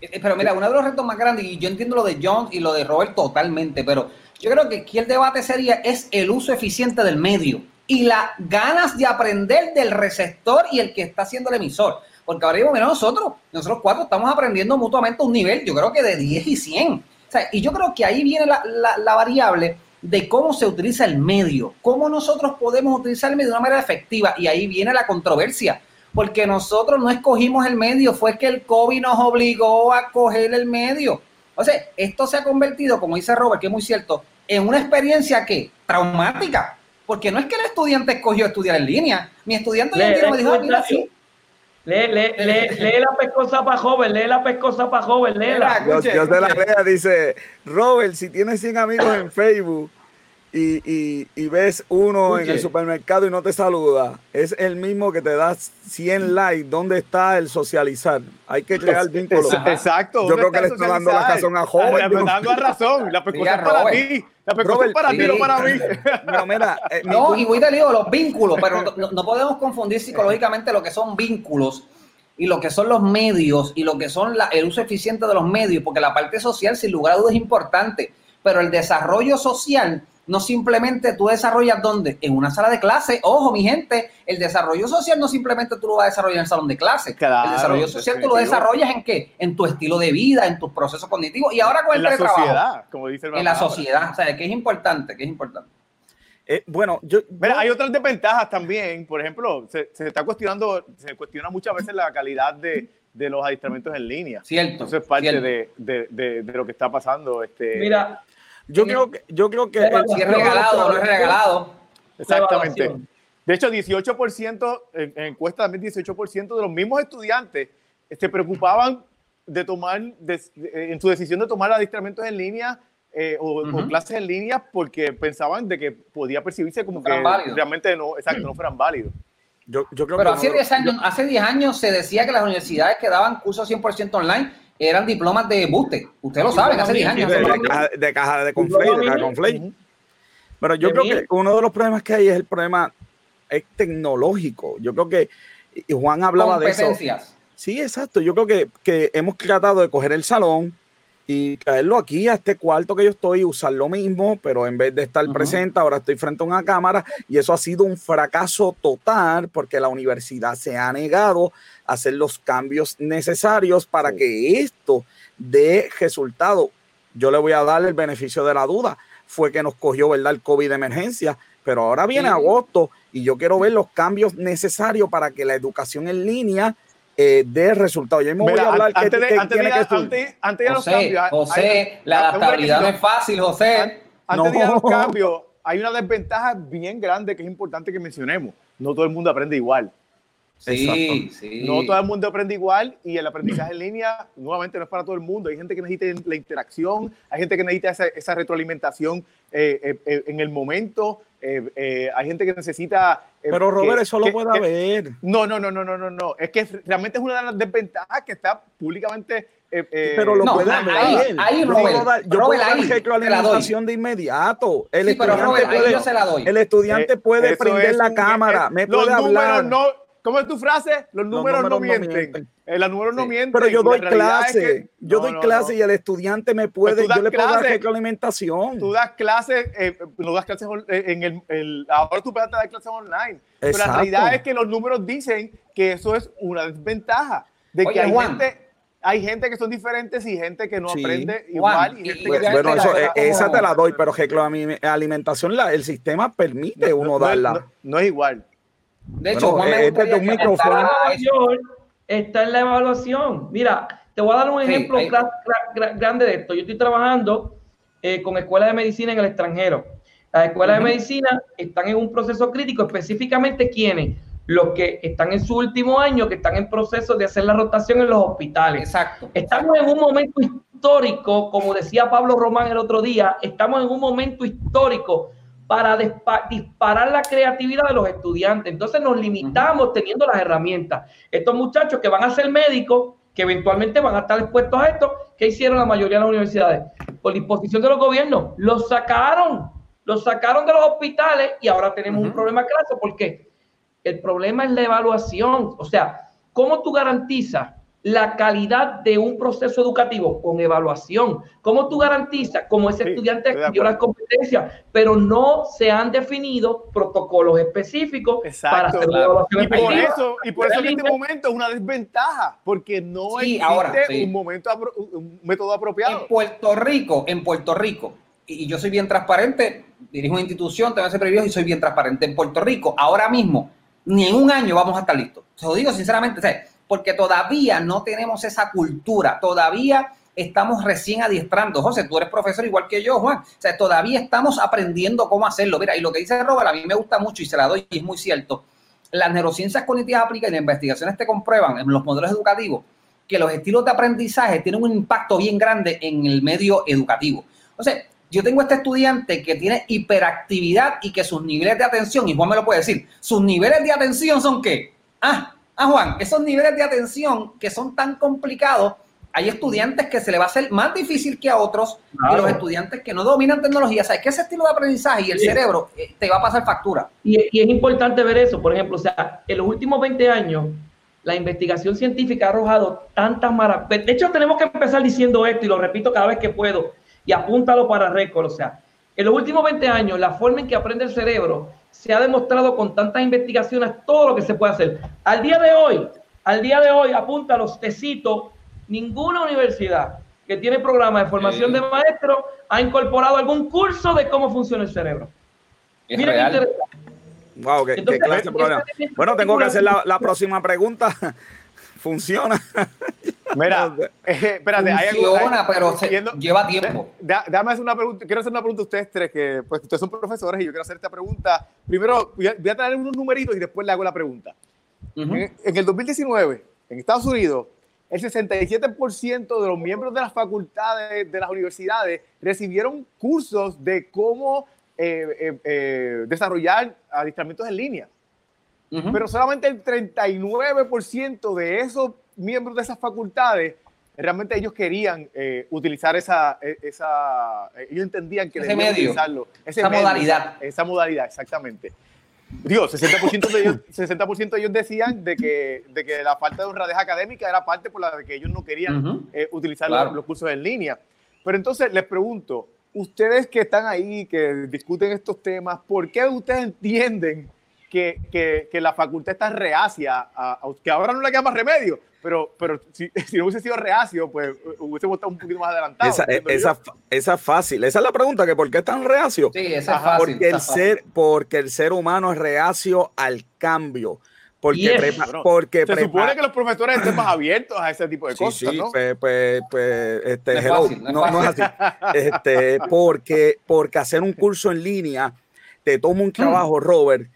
Eh, pero mira, uno de los retos más grandes, y yo entiendo lo de John y lo de Robert totalmente, pero yo creo que aquí el debate sería es el uso eficiente del medio y las ganas de aprender del receptor y el que está haciendo el emisor. Porque ahora mismo, mira, nosotros, nosotros cuatro estamos aprendiendo mutuamente un nivel, yo creo que de 10 y 100. y yo creo que ahí viene la, la variable de cómo se utiliza el medio, cómo nosotros podemos utilizar el medio de una manera efectiva. Y ahí viene la controversia porque nosotros no escogimos el medio, fue que el COVID nos obligó a coger el medio. O sea, esto se ha convertido, como dice Robert, que es muy cierto, en una experiencia que traumática, porque no es que el estudiante escogió estudiar en línea, mi estudiante lee, me dijo, mira, sí. Lee, lee, lee, lee, la pescosa para joven, lee la pescosa para joven, léela. Dios, Dios de la lea dice, Robert, si tienes 100 amigos en Facebook, y, y, ves uno en el supermercado y no te saluda, es el mismo que te da 100 likes. ¿Dónde está el socializar? Hay que crear vínculos. Exacto. Yo creo que le estoy dando la razón a joven. Le estoy dando la razón. La preocupación para ti. La es para ti, no para mí. Pero mira, eh, no, y voy te digo, los vínculos, pero no, no, podemos confundir psicológicamente lo que son vínculos y lo que son los medios y lo que son la, el uso eficiente de los medios, porque la parte social, sin lugar a dudas, es importante, pero el desarrollo social no simplemente tú desarrollas dónde, en una sala de clase. Ojo, mi gente, el desarrollo social no simplemente tú lo vas a desarrollar en el salón de clase. el desarrollo social tú lo desarrollas en qué? En tu estilo de vida, en tus procesos cognitivos y ahora con el en la sociedad, como dice el En la sociedad, o sea, que es importante, que es importante. Eh, bueno, yo, hay otras desventajas también. Por ejemplo, se, está cuestionando, se cuestiona muchas veces la calidad de, de los adiestramientos en línea. Cierto. Eso es parte de, de, de, lo que está pasando. Este, Mira, yo creo que, yo creo que si es regalado o no es regalado. Exactamente. De hecho, 18%, en, en encuesta también 18% de los mismos estudiantes se preocupaban de tomar, en su decisión de tomar adiestramientos en línea eh, o, clases en línea porque pensaban de que podía percibirse como que realmente no, exacto, no fueran válidos. Yo, yo creo Pero hace 10 años, hace 10 años se decía que las universidades que daban cursos 100% online eran diplomas de buste. Ustedes lo saben, hace 10 años. De, caja, de caja de caja Pero yo creo que uno de los problemas que hay es el problema es tecnológico. Yo creo que y Juan hablaba de eso. Sí, exacto. Yo creo que, que hemos tratado de coger el salón, y traerlo aquí a este cuarto que yo estoy, usar lo mismo, pero en vez de estar presente, ahora estoy frente a una cámara y eso ha sido un fracaso total porque la universidad se ha negado a hacer los cambios necesarios para que esto dé resultado. Yo le voy a dar el beneficio de la duda. Fue que nos cogió, ¿verdad? El COVID de emergencia, pero ahora viene agosto y yo quiero ver los cambios necesarios para que la educación en línea eh, de resultados. Yo me voy a hablar antes, de, antes, de, antes, antes, de los cambios. José, la adaptabilidad no es fácil, José. Antes de los cambios, hay una desventaja bien grande que es importante que mencionemos. No todo el mundo aprende igual. Sí, sí. No todo el mundo aprende igual y el aprendizaje en línea nuevamente no es para todo el mundo. Hay gente que necesita la interacción, hay gente que necesita esa, esa retroalimentación eh, eh, en el momento. Eh, hay gente que necesita. Pero Robert, eso lo puede haber. No, no, no, no, no, no, no. Es que realmente es una de las desventajas que está públicamente. pero lo puede haber. Ahí, Robert, yo puedo dar retroalimentación de inmediato. El estudiante puede, El estudiante puede prender la cámara, me puede hablar. No, ¿Cómo es tu frase? Los números, no, mienten. Eh, los números no mienten. Pero yo doy clase. yo doy clase y el estudiante me puede. Yo le puedo dar retroalimentación. Tú das clases. Eh, no das clases eh, en el, el, Ahora tú puedes dar clases online. Pero la realidad es que los números dicen que eso es una desventaja. De que hay gente hay gente que son diferentes y gente que no aprende igual. Y gente que bueno, eso, esa te la doy, pero que alimentación, la, el sistema permite uno darla. no, es igual. De hecho, eh, este un micrófono. Está en la evaluación. Mira, te voy a dar un ejemplo grande de esto. Yo estoy trabajando eh, con escuelas de medicina en el extranjero. Las escuelas de medicina están en un proceso crítico, específicamente quienes, los que están en su último año, que están en proceso de hacer la rotación en los hospitales. Exacto. Estamos en un momento histórico, como decía Pablo Román el otro día, estamos en un momento histórico para disparar la creatividad de los estudiantes. Entonces nos limitamos teniendo las herramientas. Estos muchachos que van a ser médicos, que eventualmente van a estar expuestos a esto, ¿qué hicieron la mayoría de las universidades? Por disposición de los gobiernos, los sacaron, los sacaron de los hospitales y ahora tenemos un problema claro. ¿Por qué? El problema es la evaluación. O sea, ¿cómo tú garantizas la calidad de un proceso educativo con evaluación. ¿Cómo tú garantizas como ese estudiante adquirió las competencias, pero no se han definido protocolos específicos para hacer la evaluación y por eso Y por eso en este momento es una desventaja, porque no existe un, momento, un método apropiado. En Puerto Rico, en Puerto Rico, y yo soy bien transparente, dirijo una institución, tengo ese privilegio y soy bien transparente. En Puerto Rico, ahora mismo, ni en un año vamos a estar listos. Se lo digo sinceramente, porque todavía no tenemos esa cultura, todavía estamos recién adiestrando. José, tú eres profesor igual que yo, Juan. O sea, todavía estamos aprendiendo cómo hacerlo. Mira, y lo que dice Robert a mí me gusta mucho y se la doy y es muy cierto. Las neurociencias cognitivas aplicadas y las investigaciones te comprueban en los modelos educativos que los estilos de aprendizaje tienen un impacto bien grande en el medio educativo. O sea, yo tengo este estudiante que tiene hiperactividad y que sus niveles de atención, y Juan me lo puede decir, sus niveles de atención son qué? Ah, Ah, Juan, esos niveles de atención que son tan complicados, hay estudiantes que se le va a hacer más difícil que a otros y los estudiantes que no dominan tecnología, sabes que ese estilo de aprendizaje y el cerebro eh, te va a pasar factura. Y, es importante ver eso, por ejemplo, o sea, en los últimos 20 años la investigación científica ha arrojado tantas maravillas. De hecho, tenemos que empezar diciendo esto y lo repito cada vez que puedo y apúntalo para récord, o sea, en los últimos 20 años, la forma en que aprende el cerebro se ha demostrado con tantas investigaciones todo lo que se puede hacer. Al día de hoy, al día de hoy, apunta los tecitos, ninguna universidad que tiene programa de formación de maestros ha incorporado algún curso de cómo funciona el cerebro. Mira qué interesante. Wow, qué, clase de problema. Bueno, tengo que hacer la, la próxima pregunta. ¿Funciona? Mira, eh, espérate, Funciona, pero lleva tiempo. Déjame hacer una pregunta. Quiero hacer una pregunta a ustedes tres, que pues ustedes son profesores y yo quiero hacer esta pregunta. Primero, voy a, traer unos numeritos y después le hago la pregunta. en, el 2019, en Estados Unidos, el 67% de los miembros de las facultades de las universidades recibieron cursos de cómo eh, eh, eh, desarrollar adiestramientos en línea. Pero solamente el 39% de esos miembros de esas facultades realmente ellos querían utilizar esa, e, esa, ellos entendían que ese medio, utilizarlo. esa modalidad. Esa, modalidad, exactamente. Digo, 60% de ellos, 60 de ellos decían de que, de que la falta de honradez académica era parte por la que ellos no querían utilizar los, cursos en línea. Pero entonces les pregunto, ustedes que están ahí, que discuten estos temas, ¿por qué ustedes entienden que, que, que la facultad está reacia, a, que ahora no le queda más remedio, pero, pero si, si, no hubiese sido reacio, pues hubiésemos estado un poquito más adelantados. Esa, esa, esa, es fácil, esa es la pregunta, que ¿por qué es tan reacio? Sí, esa es fácil. Porque el, Ser, porque el ser humano es reacio al cambio porque, porque se supone que los profesores estén más abiertos a ese tipo de cosas, sí, ¿no? Pues, pues, pues este, no, es no, no, es así. Este, porque, porque hacer un curso en línea te toma un trabajo, Robert.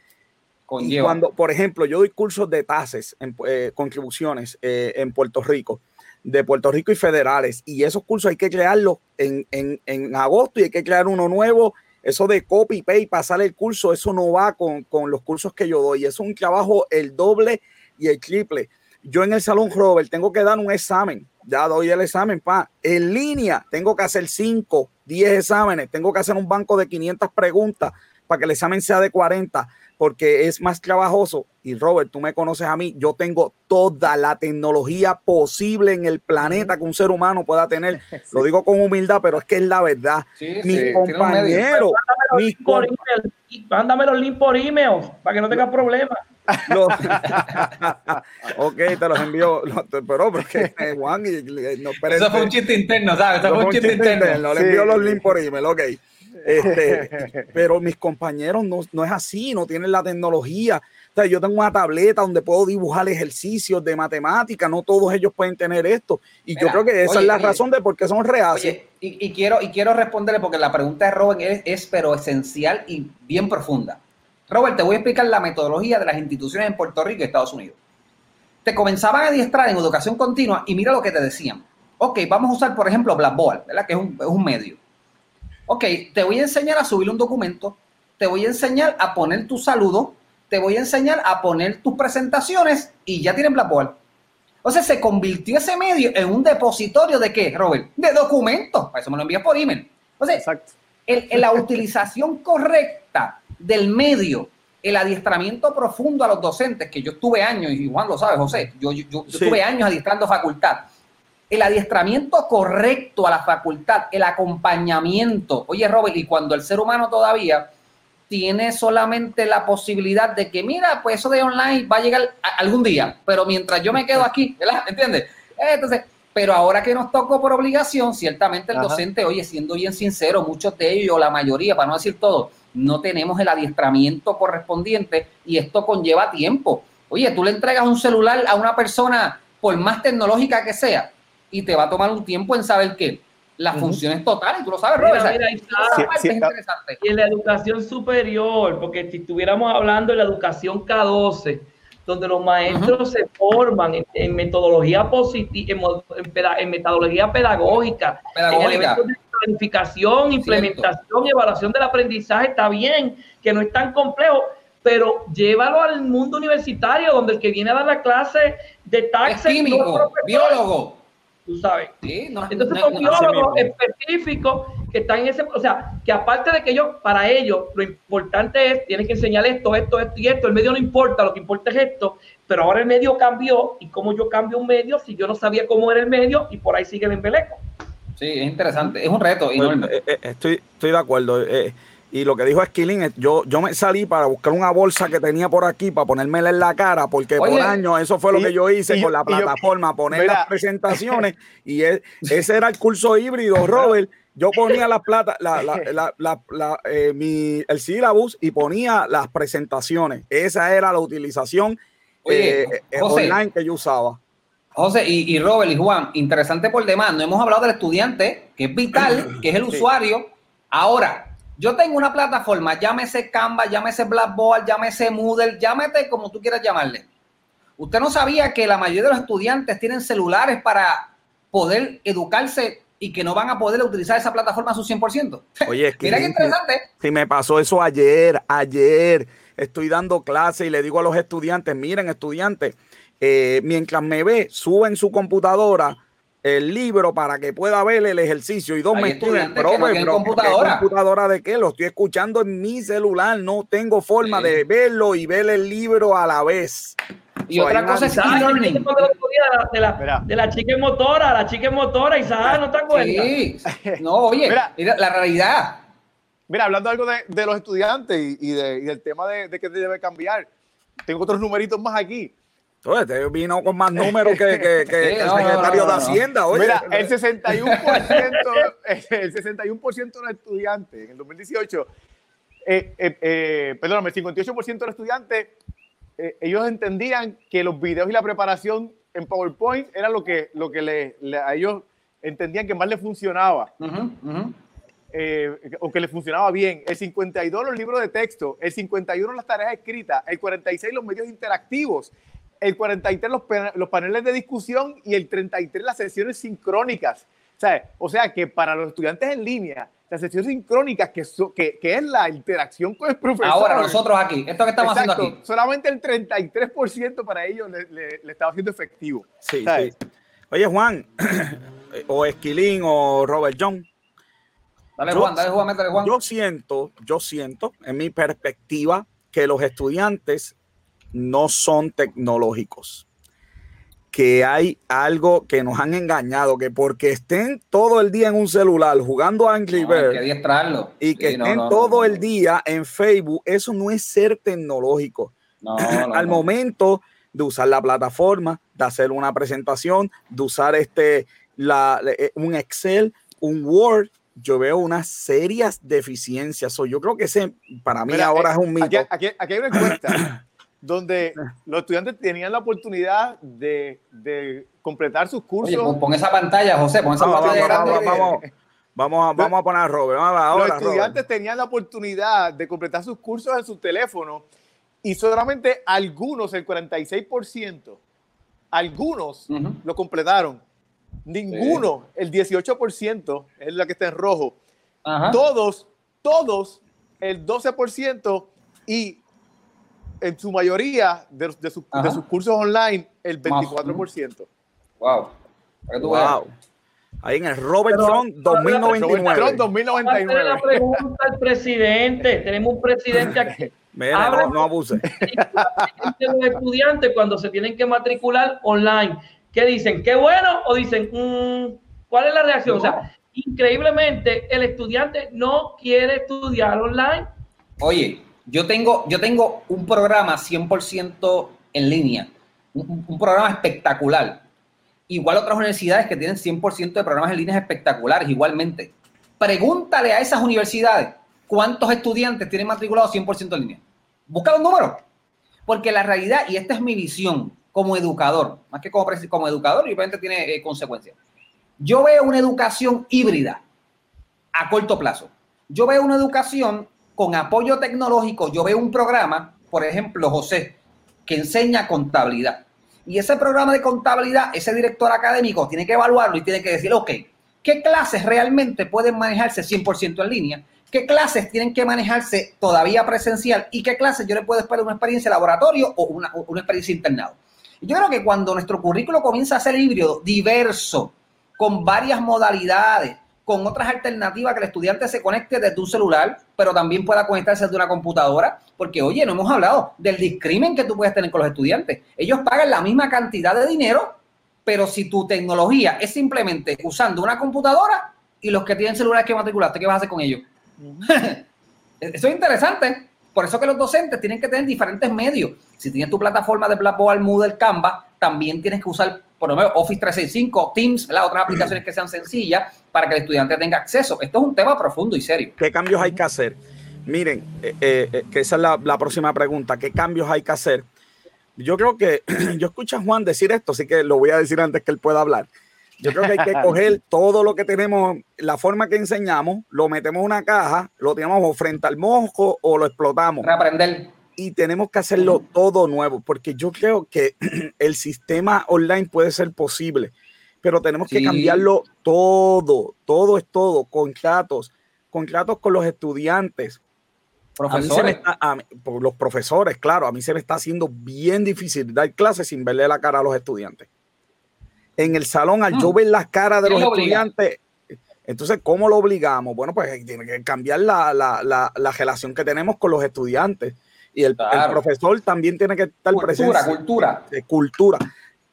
Y cuando, por ejemplo, yo doy cursos de tasas, en, eh, contribuciones eh, en Puerto Rico, de Puerto Rico y federales, y esos cursos hay que crearlos en, en, en agosto y hay que crear uno nuevo eso de copy, paste, pasar el curso, eso no va con, los cursos que yo doy. Es un trabajo el doble y el triple. Yo en el Salón Robert tengo que dar un examen. Ya doy el examen, pa. En línea tengo que hacer 5, 10 exámenes. Tengo que hacer un banco de 500 preguntas para que el examen sea de 40 porque es más trabajoso. Y Robert, tú me conoces a mí, yo tengo toda la tecnología posible en el planeta que un ser humano pueda tener. Lo digo con humildad, pero es que es la verdad. mis compañeros, mis mándame los links por email para que no tengas problemas. ok, te los envío, pero porque Juan y, no, Eso fue un chiste interno, ¿sabes? Eso fue un chiste, interno. Le envío los links por email, ok. Este, pero mis compañeros no, no, es así, no tienen la tecnología. O sea, yo tengo una tableta donde puedo dibujar ejercicios de matemática, no todos ellos pueden tener esto. Y yo creo que esa es la razón de por qué son reales. Y, y, quiero, y quiero responderle porque la pregunta de Robert es, es, pero esencial y bien profunda. Robert, te voy a explicar la metodología de las instituciones en Puerto Rico y Estados Unidos. Te comenzaban a adiestrar en educación continua y mira lo que te decían. Ok, vamos a usar, por ejemplo, Blackboard, ¿verdad? Que es un, es un medio ok, te voy a enseñar a subir un documento, te voy a enseñar a poner tu saludo, te voy a enseñar a poner tus presentaciones y ya tienen Blackboard. O sea, se convirtió ese medio en un depositorio de qué, Robert? De documentos. Para eso me lo envías por email. O sea, Exacto. la utilización correcta del medio, el adiestramiento profundo a los docentes, que yo estuve años, y Juan lo sabe, José, yo, yo, estuve años adiestrando facultad el adiestramiento correcto a la facultad, el acompañamiento. Oye, Robert, y cuando el ser humano todavía tiene solamente la posibilidad de que, mira, pues eso de online va a llegar algún día, pero mientras yo me quedo aquí, ¿verdad? ¿Entiendes? Entonces, pero ahora que nos tocó por obligación, ciertamente el docente, oye, siendo bien sincero, muchos de ellos, la mayoría, para no decir todo, no tenemos el adiestramiento correspondiente y esto conlleva tiempo. Oye, tú le entregas un celular a una persona, por más tecnológica que sea, y te va a tomar un tiempo en saber que las funciones totales, tú lo sabes, Robert. Y en la educación superior, porque si estuviéramos hablando de la educación K12, donde los maestros se forman en, metodología positiva, en, metodología pedagógica, pedagógica. en de planificación, implementación y evaluación del aprendizaje, está bien, que no es tan complejo, pero llévalo al mundo universitario, donde el que viene a dar la clase de taxes... químico, biólogo tú sabes. Entonces son biólogos específicos que están en ese, o sea, que aparte de que ellos, para ellos, lo importante es, tienen que enseñar esto, esto, esto y esto, el medio no importa, lo que importa es esto, pero ahora el medio cambió y cómo yo cambio un medio si yo no sabía cómo era el medio y por ahí sigue el embeleco. Sí, es interesante, es un reto pues, enorme. Eh, eh, estoy, estoy de acuerdo. Eh, y lo que dijo Esquilín, yo, yo me salí para buscar una bolsa que tenía por aquí para ponérmela en la cara, porque por año eso fue lo que yo hice con la plataforma, poner las presentaciones. y ese era el curso híbrido, Robert. Yo ponía las plata, la, la, la, mi, el syllabus y ponía las presentaciones. Esa era la utilización online que yo usaba. José y, y, Robert y Juan, interesante por demás. No hemos hablado del estudiante, que es vital, que es el usuario. Ahora, yo tengo una plataforma, llámese Canva, llámese Blackboard, llámese Moodle, llámete como tú quieras llamarle. Usted no sabía que la mayoría de los estudiantes tienen celulares para poder educarse y que no van a poder utilizar esa plataforma a su 100%. Oye, es que Mira qué interesante. Si me pasó eso ayer, ayer estoy dando clase y le digo a los estudiantes, miren estudiantes, eh, mientras me ve, sube en su computadora el libro para que pueda ver el ejercicio y dos me estudian, pero, computadora. computadora de qué? Lo estoy escuchando en mi celular, no tengo forma de verlo y ver el libro a la vez. Y otra cosa es e-learning. De la, de la chica motora, la chica motora, Isaac, ¿no te acuerdas? Sí. No, oye, mira, la realidad. Mira, hablando algo de, de los estudiantes y, de, y del tema de, de que debe cambiar, tengo otros numeritos más aquí. Oye, vino con más números que, que, que el secretario de Hacienda. Oye. Mira, el 61%, el 61 de los estudiantes en el 2018, eh, eh, eh, perdóname, el 58% de los estudiantes, eh, ellos entendían que los videos y la preparación en PowerPoint era lo que, lo que le, a ellos entendían que más les funcionaba. o que les funcionaba bien. El 52 los libros de texto, el 51 las tareas escritas, el 46 los medios interactivos, el 43 los, los paneles de discusión y el 33 las sesiones sincrónicas. O sea, que para los estudiantes en línea, las sesiones sincrónicas, que, que, que, es la interacción con el profesor. Ahora, nosotros aquí, esto que estamos haciendo aquí. Solamente el 33% para ellos le, le, estaba haciendo efectivo. Sí, sí. Oye, Juan, o Esquilín o Robert John. Dale, Juan, dale, Juan, métale, Juan. Yo siento, yo siento, en mi perspectiva, que los estudiantes no son tecnológicos. Que hay algo que nos han engañado, que porque estén todo el día en un celular jugando a Angry Birds y que estén todo el día en Facebook, eso no es ser tecnológico. Al momento de usar la plataforma, de hacer una presentación, de usar este, la, eh, un Excel, un Word, yo veo unas serias deficiencias. yo creo que ese para mí ahora eh, es un mito. Aquí, aquí, hay una encuesta donde los estudiantes tenían la oportunidad de, de completar sus cursos. Oye, pon, esa pantalla, José, pon esa vamos, pantalla vamos, Vamos, vamos, a, vamos a poner a Robert. los estudiantes tenían la oportunidad de completar sus cursos en su teléfono y solamente algunos, el 46%, algunos lo completaron. Ninguno, el 18% es la que está en rojo. Todos, todos, el 12% y en su mayoría de, de, sus cursos online, el 24%. Wow. Wow. Ahí en el Robertson 2099. Robert 2099. la pregunta al presidente. Tenemos un presidente aquí. Mira, no, no abuse. Los estudiantes cuando se tienen que matricular online, ¿qué dicen? ¿Qué bueno? O dicen, mm, ¿cuál es la reacción? O sea, increíblemente el estudiante no quiere estudiar online. Oye, yo tengo, yo tengo un programa 100% en línea, un, programa espectacular. Igual otras universidades que tienen 100% de programas en línea espectaculares, igualmente. Pregúntale a esas universidades cuántos estudiantes tienen matriculados 100% en línea. Busca los números. Porque la realidad, y esta es mi visión como educador, más que como, como educador, y obviamente tiene eh, consecuencias. Yo veo una educación híbrida a corto plazo. Yo veo una educación con apoyo tecnológico, yo veo un programa, por ejemplo, José, que enseña contabilidad. Y ese programa de contabilidad, ese director académico tiene que evaluarlo y tiene que decir, ok, ¿qué clases realmente pueden manejarse 100% en línea? ¿Qué clases tienen que manejarse todavía presencial? ¿Y qué clases yo le puedo esperar una experiencia laboratorio o una, experiencia internado? Yo creo que cuando nuestro currículo comienza a ser híbrido, diverso, con varias modalidades, con otras alternativas que el estudiante se conecte desde un celular, pero también pueda conectarse desde una computadora, porque oye, no hemos hablado del discrimen que tú puedes tener con los estudiantes. Ellos pagan la misma cantidad de dinero, pero si tu tecnología es simplemente usando una computadora y los que tienen celulares que matriculaste, ¿qué vas a hacer con ellos? Eso es interesante. Por eso que los docentes tienen que tener diferentes medios. Si tienes tu plataforma de Blackboard, Moodle, Canva, también tienes que usar por lo menos Office 365, Teams, las otras aplicaciones que sean sencillas para que el estudiante tenga acceso. Esto es un tema profundo y serio. ¿Qué cambios hay que hacer? Miren, eh, eh, eh, que esa es la, la, próxima pregunta. ¿Qué cambios hay que hacer? Yo creo que yo escucho a Juan decir esto, así que lo voy a decir antes que él pueda hablar. Yo creo que hay que coger todo lo que tenemos, la forma que enseñamos, lo metemos en una caja, lo tenemos frente al mosco o lo explotamos. Para aprender. Y tenemos que hacerlo todo nuevo, porque yo creo que el sistema online puede ser posible, pero tenemos que cambiarlo todo, todo es todo, contratos, contratos con los estudiantes. Profesores. Está, a, los profesores, claro, a mí se me está haciendo bien difícil dar clases sin verle la cara a los estudiantes en el salón, al yo mm. ver las caras de los estudiantes, entonces, ¿cómo lo obligamos? Bueno, pues tiene que cambiar la, la, la, la relación que tenemos con los estudiantes. Y el, claro. el profesor también tiene que estar presente. Cultura, cultura. De cultura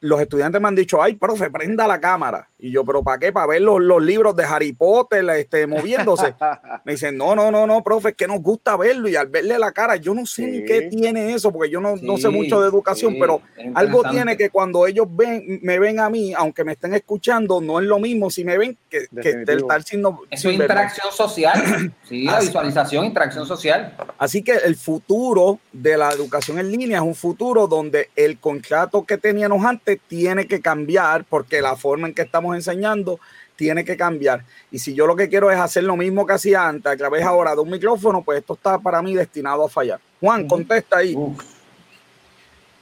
los estudiantes me han dicho, ay, profe, prenda la cámara. Y yo, ¿pero para qué? Para ver los, los libros de Harry Potter este, moviéndose. me dicen, no, no, no, no, profe, es que nos gusta verlo y al verle la cara, yo no sé sí. ni qué tiene eso, porque yo no, sí, no sé mucho de educación, sí, pero algo tiene que cuando ellos ven, me ven a mí, aunque me estén escuchando, no es lo mismo si me ven que, que estar siendo... Eso es interacción social. sí, la visualización, interacción social. Así que el futuro de la educación en línea es un futuro donde el contrato que teníamos antes tiene que cambiar porque la forma en que estamos enseñando tiene que cambiar. Y si yo lo que quiero es hacer lo mismo que hacía antes, a través ahora de un micrófono, pues esto está para mí destinado a fallar. Juan, contesta ahí.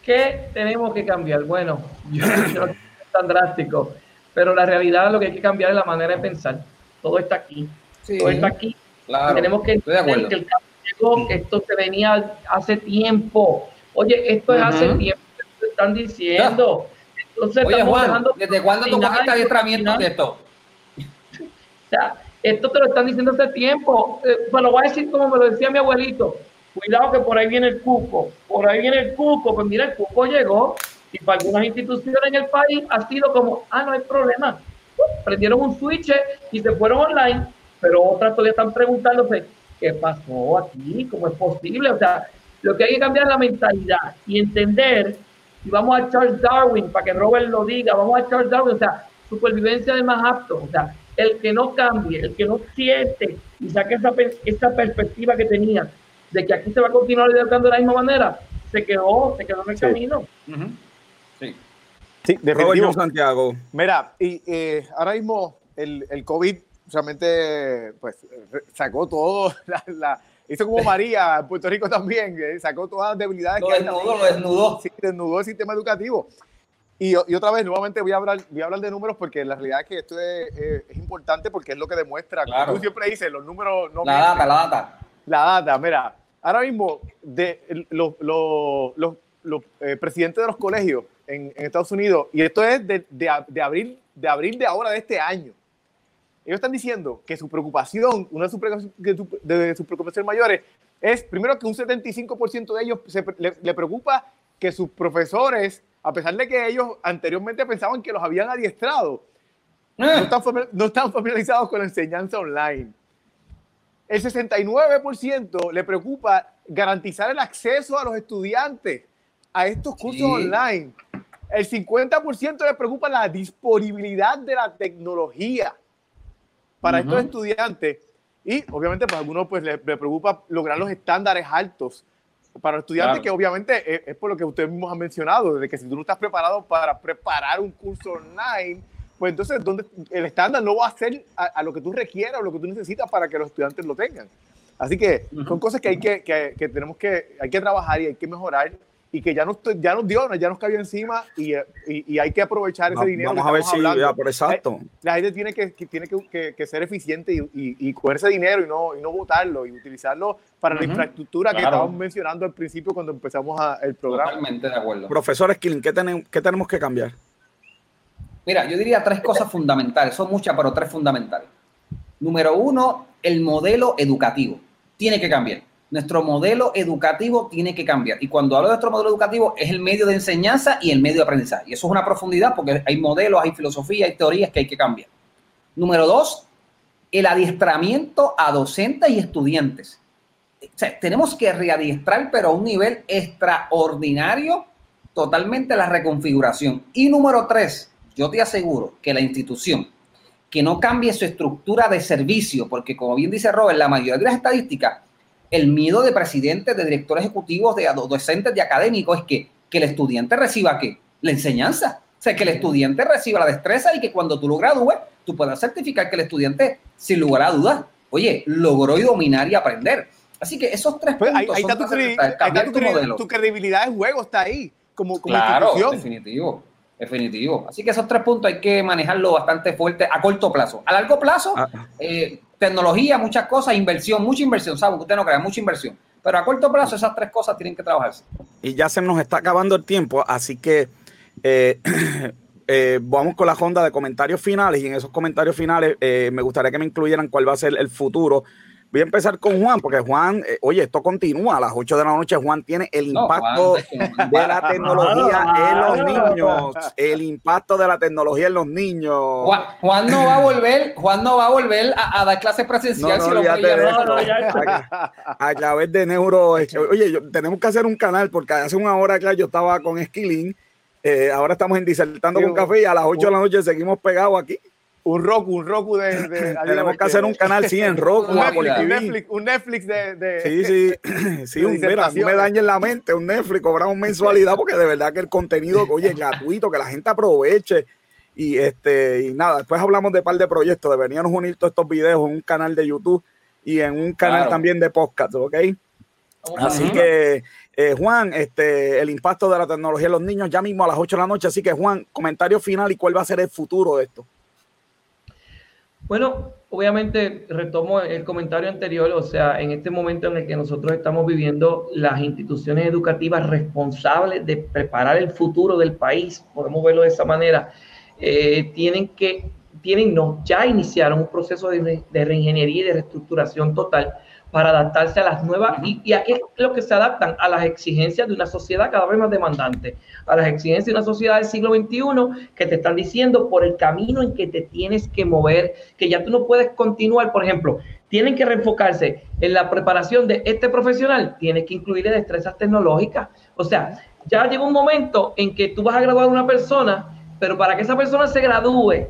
¿Qué tenemos que cambiar? Bueno, yo no es tan drástico, pero la realidad lo que hay que cambiar es la manera de pensar. Todo está aquí. Sí, Todo está aquí. Claro, tenemos que entender que el cambio llegó, esto se venía hace tiempo. Oye, esto es uh -huh. hace tiempo que están diciendo. Ya. Entonces, Oye, Juan, ¿desde cuándo tú adiestramiento de esto? O sea, esto te lo están diciendo hace tiempo. Eh, pues lo voy a decir como me lo decía mi abuelito. Cuidado que por ahí viene el cuco. Por ahí viene el cuco. Pues mira, el cuco llegó y para algunas instituciones en el país ha sido como, ah, no hay problema. Uh, prendieron un switch y se fueron online, pero otras todavía están preguntándose, ¿qué pasó aquí? ¿Cómo es posible? O sea, lo que hay que cambiar es la mentalidad y entender y vamos a Charles Darwin, para que Robert lo diga, vamos a Charles Darwin, o sea, supervivencia del más apto, o sea, el que no cambie, el que no siente y saque esa, esa perspectiva que tenía de que aquí se va a continuar educando de la misma manera, se quedó, se quedó en el sí. camino. Uh -huh. Sí. Sí, definitivo. Santiago. Mira, y eh, ahora mismo el, el COVID realmente pues sacó todo la, la hizo como María en Puerto Rico también, eh, sacó todas las debilidades lo que desnudó, lo desnudó. Sí, desnudó el sistema educativo. Y, y, otra vez, nuevamente voy a, hablar, voy a hablar de números porque la realidad es que esto es, eh, es importante porque es lo que demuestra. Claro. Tú siempre dices, los números no. La mienten. data, la data. La data, mira, ahora mismo, de, los, los, los, los eh, presidentes de los colegios en, en, Estados Unidos, y esto es de, de, de, abril, de abril de ahora de este año, ellos están diciendo que su preocupación, una de sus preocupaciones, de sus preocupaciones mayores, es primero que un 75% de ellos se, le, le, preocupa que sus profesores, a pesar de que ellos anteriormente pensaban que los habían adiestrado, no están, no están familiarizados con la enseñanza online. El 69% le preocupa garantizar el acceso a los estudiantes a estos cursos sí. online. El 50% le preocupa la disponibilidad de la tecnología para uh -huh. estos estudiantes y obviamente para algunos pues le, le, preocupa lograr los estándares altos para estudiantes claro. que obviamente es, es, por lo que ustedes mismos han mencionado, de que si tú no estás preparado para preparar un curso online, pues entonces ¿dónde, el estándar no va a ser a, a, lo que tú requieras o lo que tú necesitas para que los estudiantes lo tengan. Así que uh -huh. son cosas que hay que, que, que, tenemos que, hay que trabajar y hay que mejorar y que ya nos, ya nos dio, ya nos cayó encima y, y, y hay que aprovechar ese dinero. Vamos a ver si, ya, por exacto. La, la, gente tiene que, que tiene que, que, ser eficiente y, y, coger ese dinero y no, y no botarlo y utilizarlo para uh -huh. la infraestructura claro. que estábamos mencionando al principio cuando empezamos a, el programa. Totalmente de acuerdo. Profesor Skilling, ¿qué, ten, ¿qué tenemos que cambiar? Mira, yo diría tres cosas fundamentales, son muchas, pero tres fundamentales. Número uno, el modelo educativo tiene que cambiar. Nuestro modelo educativo tiene que cambiar. Y cuando hablo de nuestro modelo educativo, es el medio de enseñanza y el medio de aprendizaje. Y eso es una profundidad porque hay modelos, hay filosofía, hay teorías que hay que cambiar. Número dos, el adiestramiento a docentes y estudiantes. Tenemos que readiestrar, pero a un nivel extraordinario, totalmente la reconfiguración. Y número tres, yo te aseguro que la institución que no cambie su estructura de servicio, porque como bien dice Robert, la mayoría de las estadísticas, el miedo de presidentes, de directores ejecutivos, de docentes, de académicos, es que, que el estudiante reciba ¿qué? la enseñanza. O sea, que el estudiante reciba la destreza y que cuando tú lo gradúes, tú puedas certificar que el estudiante, sin lugar a dudas, oye, logró y dominar y aprender. Así que esos tres pues puntos ahí, está, tu, tu, modelo. tu, credibilidad en juego, está ahí, como, como claro, definitivo. Definitivo. Así que esos tres puntos hay que manejarlo bastante fuerte a corto plazo. A largo plazo, ah. eh, tecnología, muchas cosas, inversión, mucha inversión, ¿sabes? Usted no crea, mucha inversión. Pero a corto plazo esas tres cosas tienen que trabajarse. Y ya se nos está acabando el tiempo, así que eh, eh, vamos con la ronda de comentarios finales y en esos comentarios finales me gustaría que me incluyeran cuál va a ser el futuro Voy a empezar con Juan, porque Juan, eh, oye, esto continúa a las 8 de la noche. Juan tiene el impacto de la tecnología en los niños. El impacto de la tecnología en los niños. Juan, no va a volver, Juan no va a volver a, dar clases presenciales. No, a, través de neuro. Oye, tenemos que hacer un canal, porque hace una hora acá yo estaba con Skilling. Eh, ahora estamos en Disertando con Café y a las 8 de la noche seguimos pegados aquí un Roku, un Roku de. Tenemos que hacer un canal, sí, en Roku. un, Netflix, un, Netflix, de, Sí, sí. sí un, mira, no me dañen la mente. Un Netflix, cobramos mensualidad porque de verdad que el contenido, oye, es gratuito, que la gente aproveche. Y este y nada, después hablamos de un par de proyectos. Deberíamos unir todos estos videos en un canal de YouTube y en un canal también de podcast, ¿ok? Así que, eh, Juan, este, el impacto de la tecnología en los niños ya mismo a las 8 de la noche. Así que, Juan, comentario final y cuál va a ser el futuro de esto. Bueno, obviamente retomo el comentario anterior, o sea, en este momento en el que nosotros estamos viviendo, las instituciones educativas responsables de preparar el futuro del país, podemos verlo de esa manera, eh, tienen que, tienen, no, ya iniciaron un proceso de, de reingeniería y de reestructuración total para adaptarse a las nuevas y, a qué es lo que se adaptan a las exigencias de una sociedad cada vez más demandante, a las exigencias de una sociedad del siglo XXI que te están diciendo por el camino en que te tienes que mover, que ya tú no puedes continuar, por ejemplo, tienen que reenfocarse en la preparación de este profesional, tienes que incluirle destrezas tecnológicas, o sea, ya llega un momento en que tú vas a graduar a una persona, pero para que esa persona se gradúe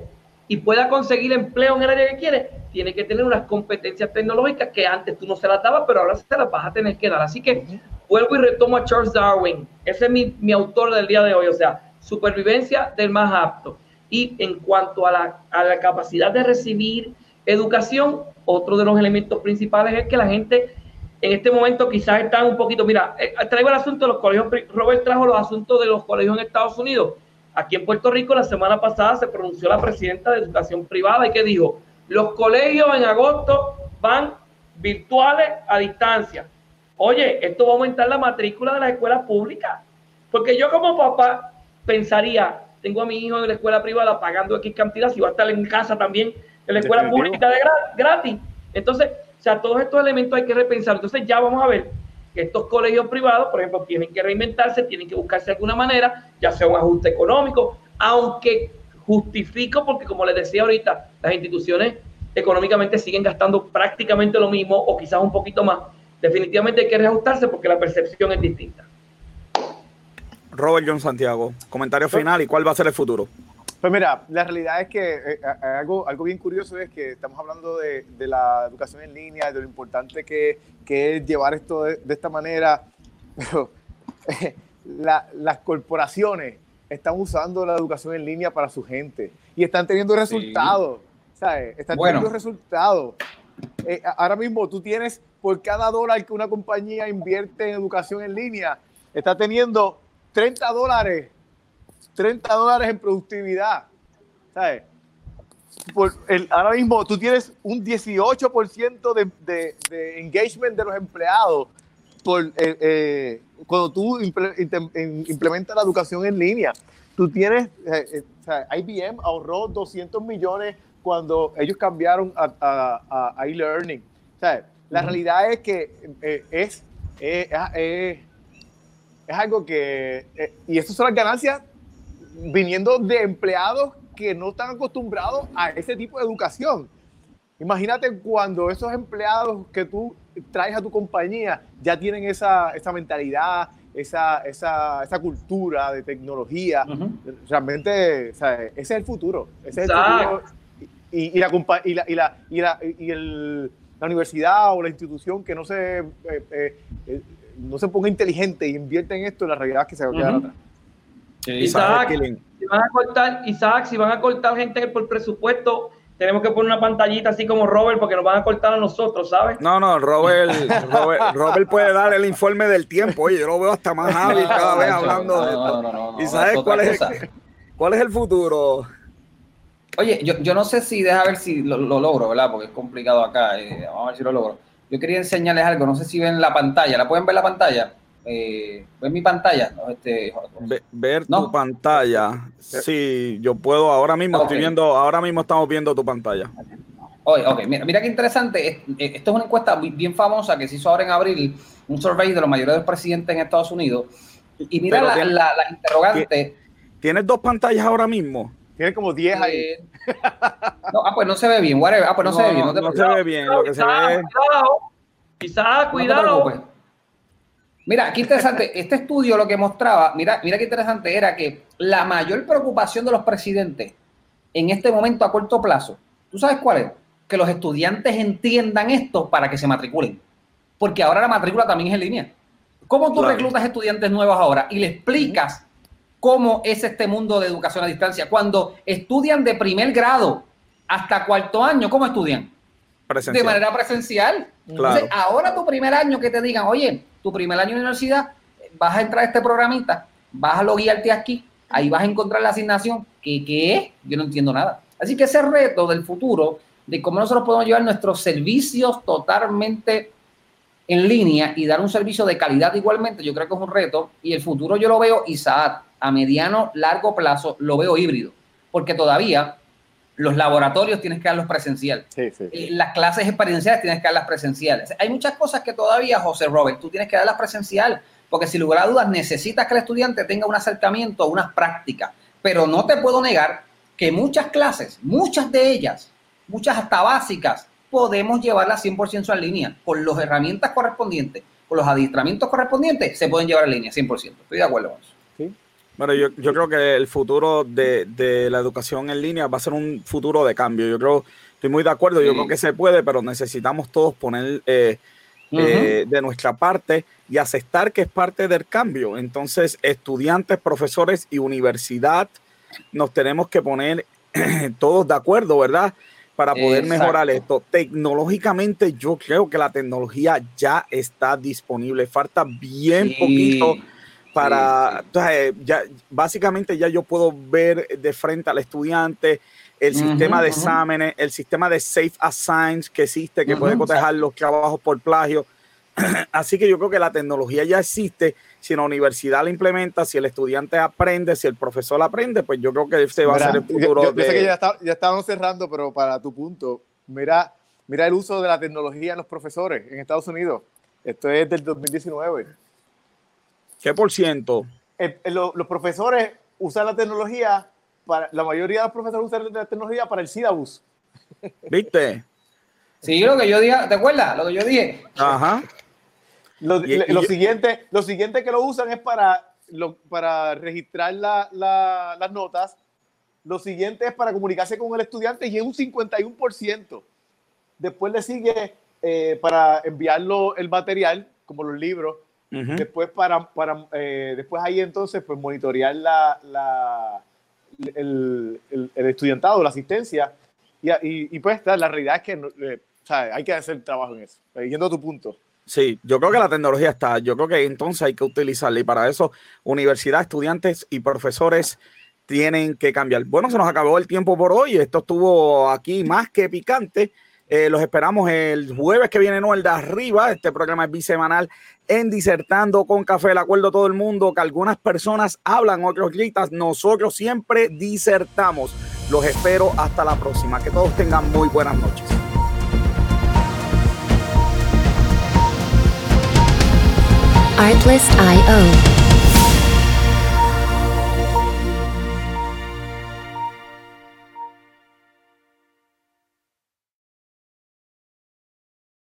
y pueda conseguir empleo en el área que quiere, tiene que tener unas competencias tecnológicas que antes tú no se las dabas, pero ahora se las vas a tener que dar. Así que vuelvo y retomo a Charles Darwin. Ese es mi, mi autor del día de hoy, o sea, supervivencia del más apto. Y en cuanto a la, a la capacidad de recibir educación, otro de los elementos principales es que la gente en este momento quizás están un poquito, mira, eh, traigo el asunto de los colegios, Robert trajo los asuntos de los colegios en Estados Unidos Aquí en Puerto Rico la semana pasada se pronunció la presidenta de Educación Privada y que dijo, los colegios en agosto van virtuales a distancia. Oye, esto va a aumentar la matrícula de las escuelas públicas. Porque yo como papá pensaría, tengo a mi hijo en la escuela privada pagando X cantidad, si va a estar en casa también en la escuela pública de gratis. Entonces, o sea, todos estos elementos hay que repensar. Entonces ya vamos a ver que estos colegios privados, por ejemplo, tienen que reinventarse, tienen que buscarse de alguna manera, ya sea un ajuste económico, aunque justifico, porque como les decía ahorita, las instituciones económicamente siguen gastando prácticamente lo mismo o quizás un poquito más. Definitivamente hay que reajustarse porque la percepción es distinta. Robert John Santiago, comentario final y cuál va a ser el futuro. Pues mira, la realidad es que eh, eh, algo, algo bien curioso es que estamos hablando de, de, la educación en línea, de lo importante que, que es llevar esto de, esta manera, pero eh, las corporaciones están usando la educación en línea para su gente y están teniendo resultados, ¿sabes? Están teniendo resultados. ahora mismo tú tienes, por cada dólar que una compañía invierte en educación en línea, está teniendo 30 dólares 30 dólares en productividad. ¿Sabes? Por el, ahora mismo tú tienes un 18% de, de, engagement de los empleados por, eh, eh, cuando tú implementas la educación en línea. tú tienes, eh, eh, IBM ahorró 200 millones cuando ellos cambiaron a, a, e-learning. O sea, la realidad es que es, es, es, algo que, y eso son las ganancias viniendo de empleados que no están acostumbrados a ese tipo de educación. Imagínate cuando esos empleados que tú traes a tu compañía ya tienen esa, esa mentalidad, esa, esa, esa, cultura de tecnología. Realmente, ese es el futuro. Ese es el futuro. Y, y, la, y, la, y, la, y, la, y el, la universidad o la institución que no se, eh, eh, eh, no se ponga inteligente y invierte en esto, la realidad es que se va a quedar atrás. Isaac, si van a cortar, Isaac, si van a cortar gente por presupuesto, tenemos que poner una pantallita así como Robert porque nos van a cortar a nosotros, ¿sabes? No, no, Robert, Robert, puede dar el informe del tiempo. Oye, yo lo veo hasta más hábil cada vez hablando de esto. ¿Y sabes cuál es, el, cuál es el futuro? Oye, yo, yo no sé si, deja ver si lo, logro, ¿verdad? Porque es complicado acá. Eh, vamos a ver si lo logro. Yo quería enseñarles algo, no sé si ven la pantalla. ¿La pueden ver la pantalla? Eh, ver mi pantalla. Este, ver tu pantalla. Sí, yo puedo ahora mismo, estoy viendo, ahora mismo estamos viendo tu pantalla. ok, mira, mira qué interesante. Esto es una encuesta bien famosa que se hizo ahora en abril, un survey de los mayores de los presidentes en Estados Unidos. Y mira la, la, interrogante. ¿Tienes dos pantallas ahora mismo? Tiene como 10 ahí. Eh, no, ah, pues no se ve bien, Ah, pues no, se ve bien. No, se ve bien. Lo que se ve... Quizás, cuidado. Mira, qué interesante. Este estudio lo que mostraba, mira, mira qué interesante era que la mayor preocupación de los presidentes en este momento a corto plazo, ¿tú sabes cuál es? Que los estudiantes entiendan esto para que se matriculen. Porque ahora la matrícula también es en línea. ¿Cómo tú reclutas estudiantes nuevos ahora y le explicas cómo es este mundo de educación a distancia? Cuando estudian de primer grado hasta cuarto año, ¿cómo estudian? De manera presencial. Entonces, ahora tu primer año que te digan, oye, tu primer año de universidad, vas a entrar a este programita, vas a loguearte aquí, ahí vas a encontrar la asignación. ¿Qué, ¿Qué es? Yo no entiendo nada. Así que ese reto del futuro, de cómo nosotros podemos llevar nuestros servicios totalmente en línea y dar un servicio de calidad igualmente, yo creo que es un reto. Y el futuro yo lo veo, Isaac, a mediano, largo plazo, lo veo híbrido. Porque todavía los laboratorios tienes que darlos presencial. Eh, las clases experienciales tienes que darlas presenciales. Hay muchas cosas que todavía, José Robert, tú tienes que darlas presencial, porque sin lugar a dudas necesitas que el estudiante tenga un acercamiento unas prácticas. Pero no te puedo negar que muchas clases, muchas de ellas, muchas hasta básicas, podemos llevarlas 100% en línea, con las herramientas correspondientes, con los adiestramientos correspondientes, se pueden llevar en línea 100%. Estoy de acuerdo con eso. Bueno, yo, yo creo que el futuro de, de, la educación en línea va a ser un futuro de cambio. Yo creo, estoy muy de acuerdo, yo creo que se puede, pero necesitamos todos poner eh, eh, de nuestra parte y aceptar que es parte del cambio. Entonces, estudiantes, profesores y universidad nos tenemos que poner todos de acuerdo, ¿verdad? Para poder mejorar esto. Tecnológicamente, yo creo que la tecnología ya está disponible. Falta bien poquito para, entonces, ya, básicamente ya yo puedo ver de frente al estudiante el sistema de exámenes, el sistema de safe assigns que existe, que puede cotejar los trabajos por plagio. Así que yo creo que la tecnología ya existe. Si la universidad la implementa, si el estudiante aprende, si el profesor aprende, pues yo creo que ese va a ser el futuro. Yo, sé que ya, está, ya estábamos cerrando, pero para tu punto, mira, mira el uso de la tecnología en los profesores en Estados Unidos. Esto es del 2019. ¿Qué por ciento? los profesores usan la tecnología, para, la mayoría de los profesores usan la tecnología para el syllabus. ¿Viste? Sí, lo que yo dije, ¿te acuerdas? Lo que yo dije. Ajá. Lo, siguiente, lo siguiente que lo usan es para, para registrar las notas. Lo siguiente es para comunicarse con el estudiante y es un 51%. Después le sigue eh, para enviarlo el material, como los libros, Después, para, para eh, después ahí entonces, pues monitorear la, la el, el, estudiantado, la asistencia. Y, y, pues la realidad es que eh, hay que hacer trabajo en eso. Eh, yendo a tu punto. Sí, yo creo que la tecnología está. Yo creo que entonces hay que utilizarla. Y para eso, universidad, estudiantes y profesores tienen que cambiar. Bueno, se nos acabó el tiempo por hoy. Esto estuvo aquí más que picante. Eh, los esperamos el jueves que viene, no el de arriba. Este programa es bisemanal en Disertando con Café. El acuerdo todo el mundo que algunas personas hablan, otros gritas. Nosotros siempre disertamos. Los espero hasta la próxima. Que todos tengan muy buenas noches.